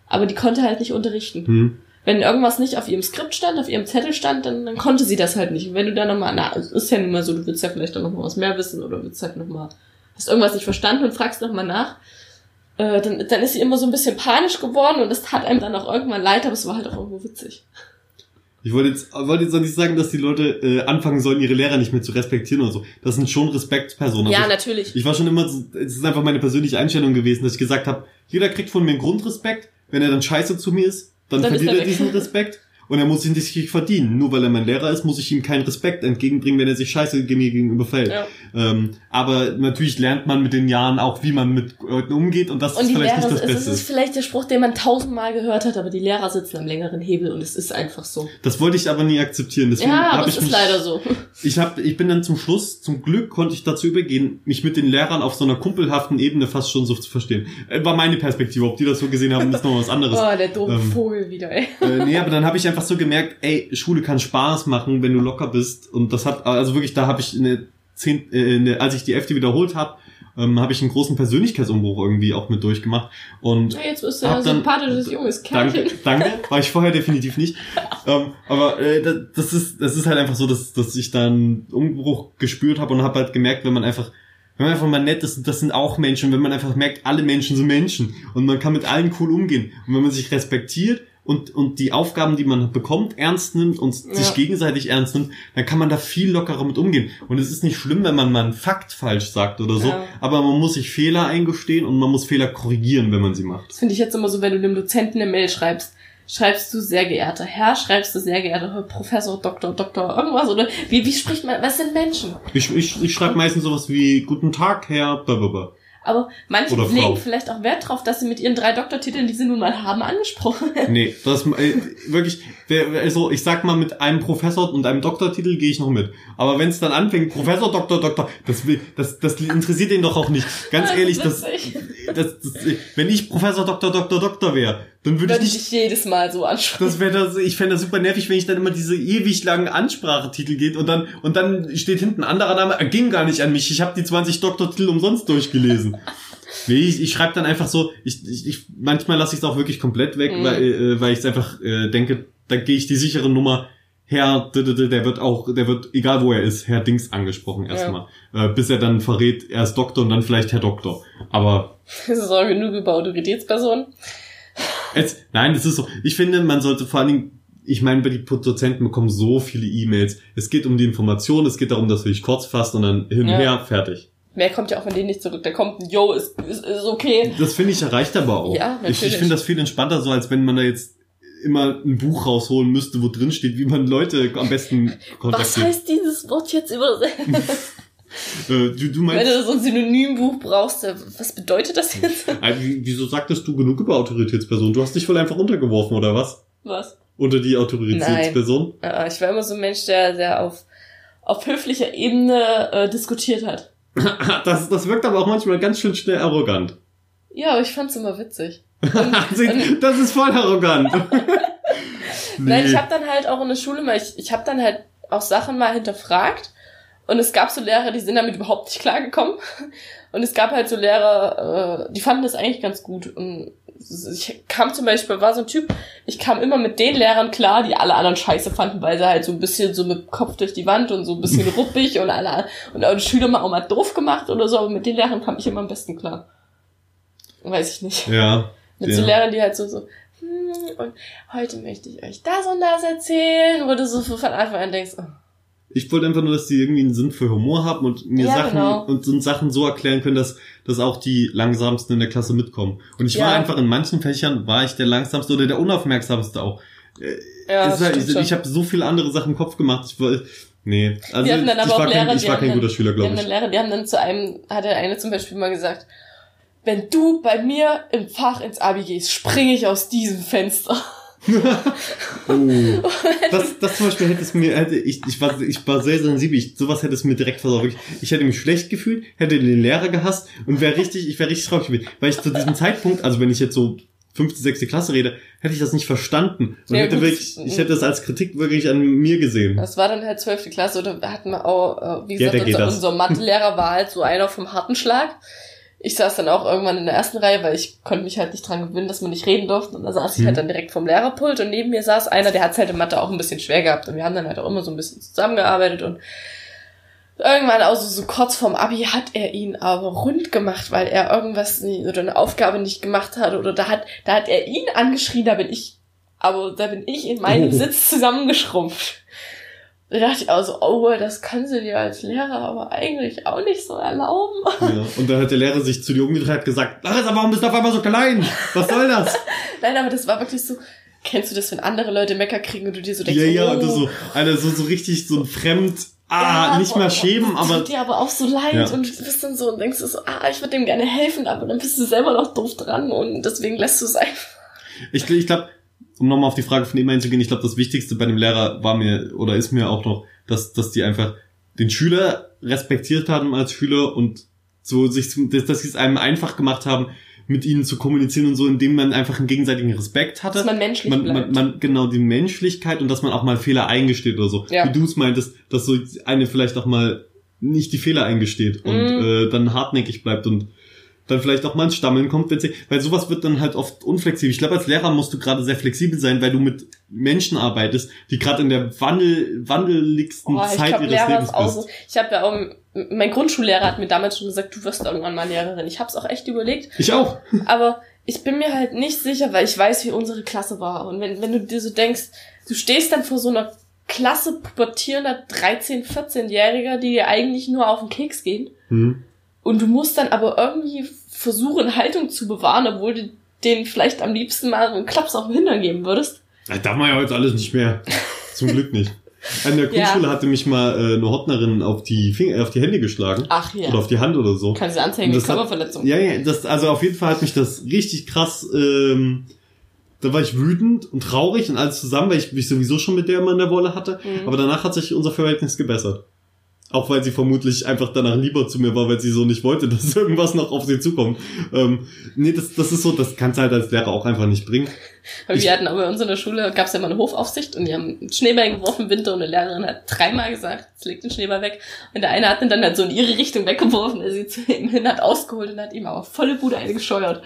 S1: aber die konnte halt nicht unterrichten.
S2: Hm.
S1: wenn irgendwas nicht auf ihrem Skript stand, auf ihrem Zettel stand, dann, dann konnte sie das halt nicht. Und wenn du dann nochmal, na, es ist ja nun mal so, du willst ja vielleicht dann nochmal was mehr wissen oder willst halt nochmal, hast irgendwas nicht verstanden und fragst nochmal nach, äh, dann, dann ist sie immer so ein bisschen panisch geworden und es tat einem dann auch irgendwann leid, aber es war halt auch irgendwo witzig.
S2: Ich wollte jetzt, wollte jetzt auch nicht sagen, dass die Leute äh, anfangen sollen, ihre Lehrer nicht mehr zu respektieren oder so. Das sind schon Respektspersonen.
S1: ja,
S2: Also
S1: natürlich.
S2: ich, ich war schon immer, es ist einfach meine persönliche Einstellung gewesen, dass ich gesagt habe, jeder kriegt von mir einen Grundrespekt. Wenn er dann scheiße zu mir ist, dann,
S1: Dann ist
S2: verdient
S1: er
S2: er diesen Respekt. Und er muss ihn nicht verdienen. Nur weil er mein Lehrer ist, muss ich ihm keinen Respekt entgegenbringen, wenn er sich scheiße mir gegenüber verhält.
S1: Ja.
S2: Ähm, aber natürlich lernt man mit den Jahren auch, wie man mit Leuten umgeht und das
S1: Und
S2: ist vielleicht
S1: Lehrer,
S2: nicht das
S1: es
S2: Beste.
S1: ist vielleicht der Spruch, den man tausendmal gehört hat, aber die Lehrer sitzen am längeren Hebel und es ist einfach so.
S2: Das wollte ich aber nie akzeptieren. Deswegen
S1: ja, aber es ist
S2: mich,
S1: leider so.
S2: Ich hab, ich bin dann zum Schluss, zum Glück konnte ich dazu übergehen, mich mit den Lehrern auf so einer kumpelhaften Ebene fast schon so zu verstehen. Äh, War meine Perspektive. Ob die das so gesehen haben, ist noch was anderes.
S1: Oh, der doofe
S2: Ähm,
S1: Vogel wieder, ey.
S2: äh, nee, aber dann habe ich einfach so gemerkt, ey, Schule kann Spaß machen, wenn du locker bist. Und das hat, also wirklich, da habe ich eine zehn, äh, eine, als ich die Elfte wiederholt habe, ähm, habe ich einen großen Persönlichkeitsumbruch irgendwie auch mit durchgemacht. Und
S1: Ja, jetzt bist du ja
S2: dann-
S1: sympathisches junges Kerlchen.
S2: Danke, danke. War ich vorher definitiv nicht. ähm, aber äh, da- das ist, das ist halt einfach so, dass, dass ich da einen Umbruch gespürt habe und habe halt gemerkt, wenn man einfach, wenn man einfach mal nett ist, das sind auch Menschen. Wenn man einfach merkt, alle Menschen sind Menschen und man kann mit allen cool umgehen. Und wenn man sich respektiert und, und die Aufgaben, die man bekommt, ernst nimmt und sich
S1: Ja.
S2: gegenseitig ernst nimmt, dann kann man da viel lockerer mit umgehen. Und es ist nicht schlimm, wenn man mal einen Fakt falsch sagt oder so,
S1: Ja.
S2: aber man muss sich Fehler eingestehen und man muss Fehler korrigieren, wenn man sie macht.
S1: Das finde ich jetzt immer so, wenn du dem Dozenten eine Mail schreibst. Schreibst du sehr geehrter Herr, schreibst du sehr geehrter Herr Professor, Doktor, Doktor, irgendwas? Oder wie, wie spricht man, was sind Menschen?
S2: Ich, ich, ich schreibe meistens sowas wie Guten Tag, Herr Blablabla.
S1: Aber manche
S2: Oder Frau.
S1: legen vielleicht auch Wert drauf, dass sie mit ihren drei Doktortiteln, die sie nun mal haben, angesprochen werden.
S2: Nee, das äh, wirklich, also ich sag mal, mit einem Professor und einem Doktortitel gehe ich noch mit. Aber wenn es dann anfängt, Professor, Doktor, Doktor, das, das, das interessiert ihn doch auch nicht. Ganz
S1: Das
S2: ehrlich, das, das, das, wenn ich Professor, Doktor, Doktor, Doktor wäre, dann würde ich nicht
S1: dich jedes Mal so ansprechen.
S2: Das wäre das, ich fände das super nervig, wenn ich dann immer diese ewig langen Ansprachetitel geht und dann und dann steht hinten ein anderer Name, er ging gar nicht an mich. Ich habe die 20 Doktortitel umsonst durchgelesen. Nee, ich, ich schreibe dann einfach so, ich, ich, ich manchmal lasse ich es auch wirklich komplett weg,
S1: Mhm.
S2: weil, äh, weil ich es einfach äh, denke, da gehe ich die sichere Nummer, Herr, der wird auch, der wird, egal wo er ist, Herr Dings angesprochen erstmal. Äh, bis er dann verrät, er ist Doktor und dann vielleicht Herr Doktor. Aber
S1: Das ist auch genug über Autoritätspersonen.
S2: Es, nein, das ist so. Ich finde, man sollte vor allen Dingen, ich meine, die Dozenten bekommen so viele E-Mails. Es geht um die Information, es geht darum, dass du dich kurz fasst und dann hin und
S1: Ja.
S2: her, fertig.
S1: Mehr kommt ja auch von denen nicht zurück. Da kommt ein Yo, ist, ist, ist okay.
S2: Das finde ich erreicht aber auch.
S1: Ja,
S2: ich ich
S1: natürlich.
S2: finde das viel entspannter, so als wenn man da jetzt immer ein Buch rausholen müsste, wo drin steht, wie man Leute am besten
S1: Was
S2: kontaktiert.
S1: heißt dieses Wort jetzt übersetzt?
S2: Äh, du, du
S1: Wenn
S2: meinst,
S1: du so ein Synonymbuch brauchst, äh, was bedeutet das jetzt?
S2: wie- wieso sagtest du genug über Autoritätspersonen? Du hast dich wohl einfach untergeworfen, oder was?
S1: Was?
S2: Unter die Autoritätsperson?
S1: Äh, ich war immer so ein Mensch, der, der auf, auf höflicher Ebene äh, diskutiert hat.
S2: Das, das wirkt aber auch manchmal ganz schön schnell arrogant.
S1: Ja, aber ich fand's immer witzig.
S2: Seht, das ist voll arrogant.
S1: Nein, ich habe dann halt auch in der Schule mal, ich, ich habe dann halt auch Sachen mal hinterfragt. Und es gab so Lehrer, die sind damit überhaupt nicht klargekommen. Und es gab halt so Lehrer, äh, die fanden das eigentlich ganz gut. Und ich kam zum Beispiel, war so ein Typ, ich kam immer mit den Lehrern klar, die alle anderen scheiße fanden, weil sie halt so ein bisschen so mit Kopf durch die Wand und so ein bisschen ruppig und alle, und auch die Schüler mal auch mal doof gemacht oder so, aber mit den Lehrern kam ich immer am besten klar. Weiß ich nicht.
S2: Ja.
S1: Mit so
S2: ja.
S1: Lehrern, die halt so, so, hm, und heute möchte ich euch das und das erzählen, wo du so von Anfang an denkst, oh,
S2: Ich wollte einfach nur, dass die irgendwie einen Sinn für Humor haben und mir
S1: Ja,
S2: Sachen
S1: genau.
S2: und, und Sachen so erklären können, dass, dass auch die langsamsten in der Klasse mitkommen. Und ich war
S1: Ja.
S2: einfach in manchen Fächern war ich der langsamste oder der unaufmerksamste auch.
S1: ja,
S2: Es ist halt, ich ich habe so viele andere Sachen im Kopf gemacht. Ich war, nee, also ich war kein,
S1: Lehrer,
S2: ich
S1: die
S2: war kein
S1: dann-
S2: guter Schüler, glaube ich.
S1: dann Lehrer, die haben dann zu einem, hat der eine zum Beispiel mal gesagt, wenn du bei mir im Fach ins Abi gehst, springe ich aus diesem Fenster.
S2: Oh. Das, das zum Beispiel hätte es mir, hätte ich, ich war, ich war sehr sensibel. Ich, sowas hätte es mir direkt versorgt. Ich hätte mich schlecht gefühlt, hätte den Lehrer gehasst und wäre richtig, ich wäre richtig traurig gewesen. Weil ich zu diesem Zeitpunkt, also wenn ich jetzt so fünfte, sechste Klasse rede, hätte ich das nicht verstanden. Und
S1: Ja,
S2: hätte
S1: gut.
S2: wirklich, ich hätte das als Kritik wirklich an mir gesehen.
S1: Das war dann halt zwölfte Klasse oder hatten wir auch, äh, wie
S2: Ja,
S1: gesagt,
S2: geht
S1: unser, unser Mathelehrer war halt so einer vom harten Schlag. Ich saß dann auch irgendwann in der ersten Reihe, weil ich konnte mich halt nicht dran gewöhnen, dass man nicht reden durfte. Und da saß ich halt
S2: Mhm.
S1: dann direkt vom Lehrerpult und neben mir saß einer, der hat halt in Mathe auch ein bisschen schwer gehabt. Und wir haben dann halt auch immer so ein bisschen zusammengearbeitet und irgendwann, also so kurz vorm Abi, hat er ihn aber rund gemacht, weil er irgendwas nie, oder eine Aufgabe nicht gemacht hat. Oder da hat, da hat er ihn angeschrien, da bin ich, aber da bin ich in meinem. Sitz zusammengeschrumpft. Da dachte ich also, oh, das können sie dir als Lehrer aber eigentlich auch nicht so erlauben.
S2: Ja. Und dann hat der Lehrer sich zu dir umgedreht und gesagt, Larissa, warum bist du auf einmal so klein? Was soll das?
S1: Nein, aber das war wirklich so. Kennst du das, wenn andere Leute Mecker kriegen und du dir so denkst,
S2: ja, ja,
S1: oh,
S2: das so, Alter, so, so richtig so ein Fremd, ah,
S1: ja,
S2: nicht
S1: boah, boah,
S2: schämen, aber
S1: tut dir aber auch so leid
S2: Ja.
S1: und du bist dann so und denkst so, ah, ich würde dem gerne helfen, aber dann bist du selber noch doof dran und deswegen lässt du es einfach.
S2: ich, ich glaube, um nochmal auf die Frage von ihm einzugehen, ich glaube, das Wichtigste bei dem Lehrer war mir, oder ist mir auch noch, dass, dass die einfach den Schüler respektiert haben als Schüler und so sich, dass, dass sie es einem einfach gemacht haben, mit ihnen zu kommunizieren und so, indem man einfach einen gegenseitigen Respekt hatte.
S1: Dass man menschlich
S2: man,
S1: bleibt.
S2: man, man genau die Menschlichkeit und dass man auch mal Fehler eingesteht oder so.
S1: Ja.
S2: Wie du es meintest, dass so eine vielleicht auch mal nicht die Fehler eingesteht und
S1: Mhm.
S2: äh, dann hartnäckig bleibt und dann vielleicht auch mal ins Stammeln kommt, wenn sie, weil sowas wird dann halt oft unflexibel. Ich glaube, als Lehrer musst du gerade sehr flexibel sein, weil du mit Menschen arbeitest, die gerade in der Wandel, wandeligsten
S1: Oh,
S2: Zeit
S1: glaube,
S2: ihres
S1: Lehrer
S2: Lebens bist.
S1: so. Ich habe ja auch, mein Grundschullehrer hat mir damals schon gesagt, du wirst irgendwann mal Lehrerin. Ich habe es auch echt überlegt,
S2: Ich auch.
S1: aber ich bin mir halt nicht sicher, weil ich weiß, wie unsere Klasse war. Und wenn, wenn du dir so denkst, du stehst dann vor so einer Klasse pubertierender 13-, 14-Jähriger, die dir eigentlich nur auf den Keks gehen.
S2: Hm.
S1: Und du musst dann aber irgendwie versuchen, Haltung zu bewahren, obwohl du denen vielleicht am liebsten mal so einen Klaps auf den Hintern geben würdest.
S2: Das darf man ja heute alles nicht mehr. Zum Glück nicht. An der Grundschule hatte mich mal äh, eine Hottnerin auf die Finger, auf die Hände geschlagen.
S1: Ach ja.
S2: Oder auf die Hand oder so.
S1: Kann sie anzeigen,
S2: das hat-
S1: Körperverletzung.
S2: Ja, ja, das, also auf jeden Fall hat mich das richtig krass, ähm, da war ich wütend und traurig und alles zusammen, weil ich mich sowieso schon mit der immer in der Wolle hatte.
S1: Mhm.
S2: Aber danach hat sich unser Verhältnis gebessert. Auch weil sie vermutlich einfach danach lieber zu mir war, weil sie so nicht wollte, dass irgendwas noch auf sie zukommt. Ähm, nee, das, das ist so, das kannst du halt als Lehrer auch einfach nicht bringen.
S1: Aber
S2: Ich-
S1: wir hatten aber bei uns in der Schule, gab es ja mal eine Hofaufsicht und die haben Schneeball geworfen im Winter und eine Lehrerin hat dreimal gesagt, jetzt legt den Schneeball weg. Und der eine hat ihn dann halt so in ihre Richtung weggeworfen, er sie zu ihm hin hat ausgeholt und hat ihm aber volle Bude eine gescheuert.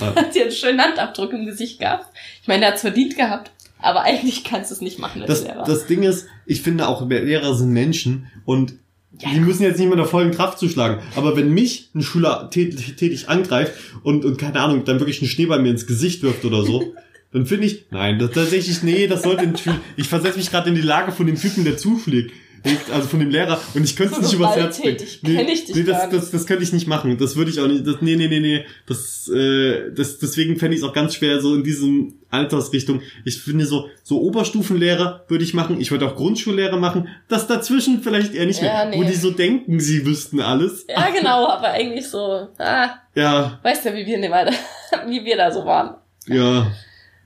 S2: Ja.
S1: Der hat sie einen schönen Handabdruck im Gesicht gehabt. Ich meine, der hat's verdient gehabt, aber eigentlich kannst du es nicht machen als
S2: Das,
S1: Lehrer.
S2: das Ding ist, ich finde auch, Lehrer sind Menschen und
S1: Ja.
S2: die müssen jetzt nicht mit der vollen Kraft zuschlagen. Aber wenn mich ein Schüler tät- tätig angreift und, und keine Ahnung, dann wirklich einen Schneeball mir ins Gesicht wirft oder so, dann finde ich, nein, das tatsächlich, nee, das sollte ein Schüler, ich versetze mich gerade in die Lage von dem Typen, der zuschlägt. Also von dem Lehrer und ich könnte es
S1: So
S2: nicht übers Herz bringen.
S1: gewalttätig kenn ich dich
S2: nee das, das, das könnte ich nicht machen. Das würde ich auch nicht. Das, nee, nee, nee, nee. Das, äh, das, deswegen fände ich es auch ganz schwer, so in diesem Altersrichtung. Ich finde so, so Oberstufenlehrer würde ich machen. Ich würde auch Grundschullehrer machen. Das dazwischen vielleicht eher nicht
S1: Ja,
S2: mehr. Wo
S1: nee.
S2: die so denken, sie wüssten alles.
S1: ja, genau, aber eigentlich so, ah,
S2: Ja,
S1: weißt ja, wie wir Alter, wie wir da so waren.
S2: ja,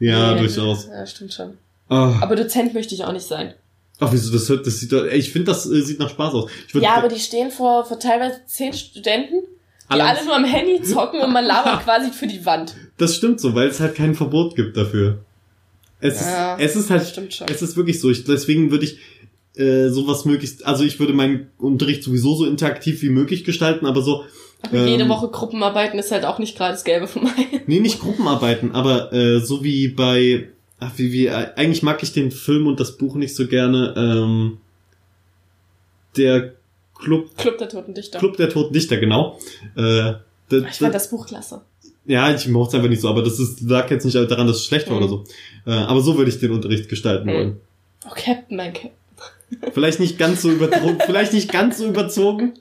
S2: ja,
S1: Nee,
S2: durchaus.
S1: Ja, stimmt schon.
S2: Ah,
S1: Aber Dozent möchte ich auch nicht sein.
S2: Ach, wieso, das hört, das sieht doch, ich finde, das äh, sieht nach Spaß aus. Würd,
S1: Ja, aber die stehen vor, vor teilweise zehn Studenten, die
S2: Alle-
S1: alle nur am Handy zocken und man labert quasi für die Wand.
S2: Das stimmt so, weil es halt kein Verbot gibt dafür. Es,
S1: Ja,
S2: ist, es ist halt,
S1: stimmt schon.
S2: es ist wirklich so. Ich, deswegen würde ich äh, sowas möglichst, also ich würde meinen Unterricht sowieso so interaktiv wie möglich gestalten, aber so,
S1: Aber
S2: ähm,
S1: jede Woche Gruppenarbeiten ist halt auch nicht gerade das Gelbe von meinen.
S2: nee, nicht Gruppenarbeiten, aber äh, so wie bei, ach, wie, wie, eigentlich mag ich den Film und das Buch nicht so gerne, ähm, der Club,
S1: Club der Toten Dichter.
S2: Club der Toten Dichter, genau. Äh, da-
S1: Ich fand das Buch klasse.
S2: Ja, ich mochte es einfach nicht so, aber das ist, lag jetzt nicht daran, dass es schlecht war
S1: Mhm.
S2: oder so. Äh, aber so würde ich den Unterricht gestalten
S1: Mhm.
S2: wollen.
S1: Oh, Captain, mein Captain.
S2: Vielleicht nicht ganz so überzogen, vielleicht nicht ganz so überzogen,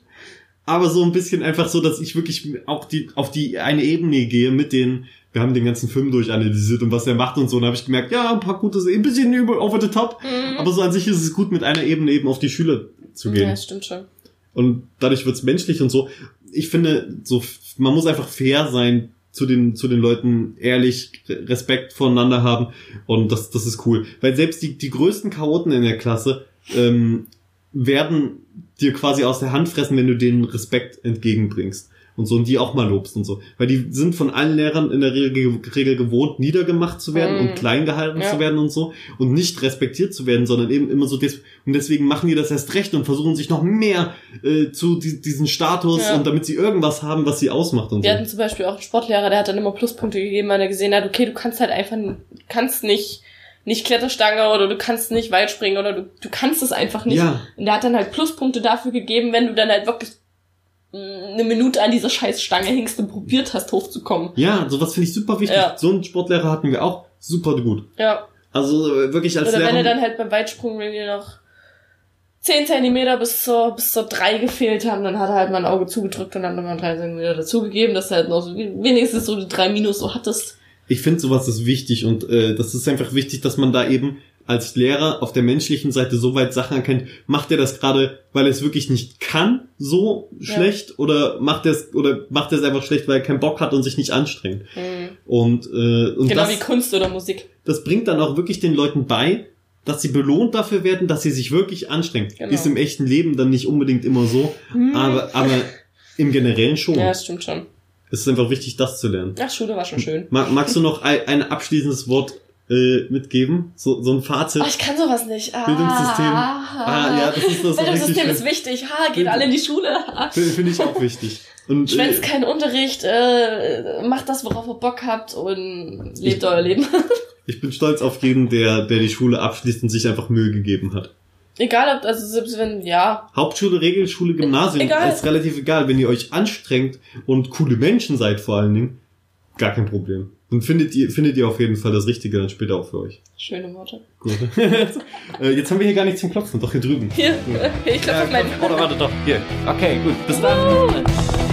S2: aber so ein bisschen einfach so, dass ich wirklich auch die, auf die eine Ebene gehe mit den, wir haben den ganzen Film durchanalysiert und was er macht und so, und da habe ich gemerkt, ja, ein paar gute, ein bisschen über, over the top,
S1: Mhm.
S2: aber so an sich ist es gut, mit einer Ebene eben auf die Schüler zu gehen.
S1: Ja, stimmt schon.
S2: Und dadurch wird's menschlich und so. Ich finde, so, man muss einfach fair sein zu den, zu den Leuten, ehrlich, Respekt voneinander haben. Und das, das ist cool. Weil selbst die, die größten Chaoten in der Klasse, ähm, werden dir quasi aus der Hand fressen, wenn du denen Respekt entgegenbringst. Und so und die auch mal lobst und so. Weil die sind von allen Lehrern in der Regel, Regel gewohnt, niedergemacht zu werden
S1: Mhm.
S2: und klein gehalten
S1: Ja.
S2: zu werden und so und nicht respektiert zu werden, sondern eben immer so des und deswegen machen die das erst recht und versuchen sich noch mehr äh, zu di diesen Status
S1: Ja.
S2: und damit sie irgendwas haben, was sie ausmacht und
S1: Wir
S2: so.
S1: hatten zum Beispiel auch einen Sportlehrer, der hat dann immer Pluspunkte gegeben, weil er gesehen hat, okay, du kannst halt einfach, kannst nicht, nicht Kletterstange oder du kannst nicht weit springen oder du, du kannst es einfach nicht.
S2: Ja.
S1: Und der hat dann halt Pluspunkte dafür gegeben, wenn du dann halt wirklich eine Minute an dieser scheiß Stange hingst und probiert hast, hochzukommen.
S2: Ja, sowas finde ich super wichtig.
S1: Ja.
S2: So einen Sportlehrer hatten wir auch super gut.
S1: Ja.
S2: Also äh, wirklich als
S1: Oder wenn
S2: Lehrer.
S1: er dann halt beim Weitsprung irgendwie noch 10 Zentimeter bis zur, bis zur 3 gefehlt haben, dann hat er halt mal ein Auge zugedrückt und dann nochmal 3 Zentimeter dazugegeben, dass du halt noch so, wenigstens so die 3 Minus so hattest.
S2: Ich finde sowas ist wichtig und äh, das ist einfach wichtig, dass man da eben als Lehrer auf der menschlichen Seite so weit Sachen erkennt. Macht er das gerade, weil er es wirklich nicht kann, so
S1: Ja.
S2: schlecht, oder macht er es oder macht er es einfach schlecht, weil er keinen Bock hat und sich nicht anstrengt?
S1: Mhm.
S2: Und äh, und
S1: Genau
S2: das,
S1: wie Kunst oder Musik.
S2: das bringt dann auch wirklich den Leuten bei, dass sie belohnt dafür werden, dass sie sich wirklich anstrengen.
S1: Genau.
S2: Ist im echten Leben dann nicht unbedingt immer so, aber aber im Generellen schon.
S1: Ja, das stimmt schon.
S2: Es ist einfach wichtig, das zu lernen.
S1: Ach, Schule war schon schön.
S2: Ma- Magst du noch ein, ein abschließendes Wort äh, mitgeben? So, so ein Fazit?
S1: Oh, ich kann sowas nicht. Ah,
S2: Bildungssystem. Ah, ja, das ist das
S1: Bildungssystem ist wichtig. Ha, geht alle in die Schule.
S2: Finde find ich auch wichtig. Und
S1: Schwänzt
S2: äh,
S1: keinen Unterricht, äh, macht das, worauf ihr Bock habt und lebt euer Leben.
S2: ich bin stolz auf jeden, der, der die Schule abschließt und sich einfach Mühe gegeben hat.
S1: Egal ob, also selbst wenn, ja,
S2: Hauptschule, Regelschule, Gymnasium
S1: Egal.
S2: ist relativ egal. Wenn ihr euch anstrengt und coole Menschen seid vor allen Dingen, gar kein Problem. Dann findet ihr, findet ihr auf jeden Fall das Richtige dann später auch für euch.
S1: schöne Worte.
S2: Gut. äh, jetzt haben wir hier gar nichts zum Klopfen, doch hier drüben.
S1: Hier, ich glaube, auf meinen...
S2: Oder warte doch, hier. Okay, gut. Bis dann.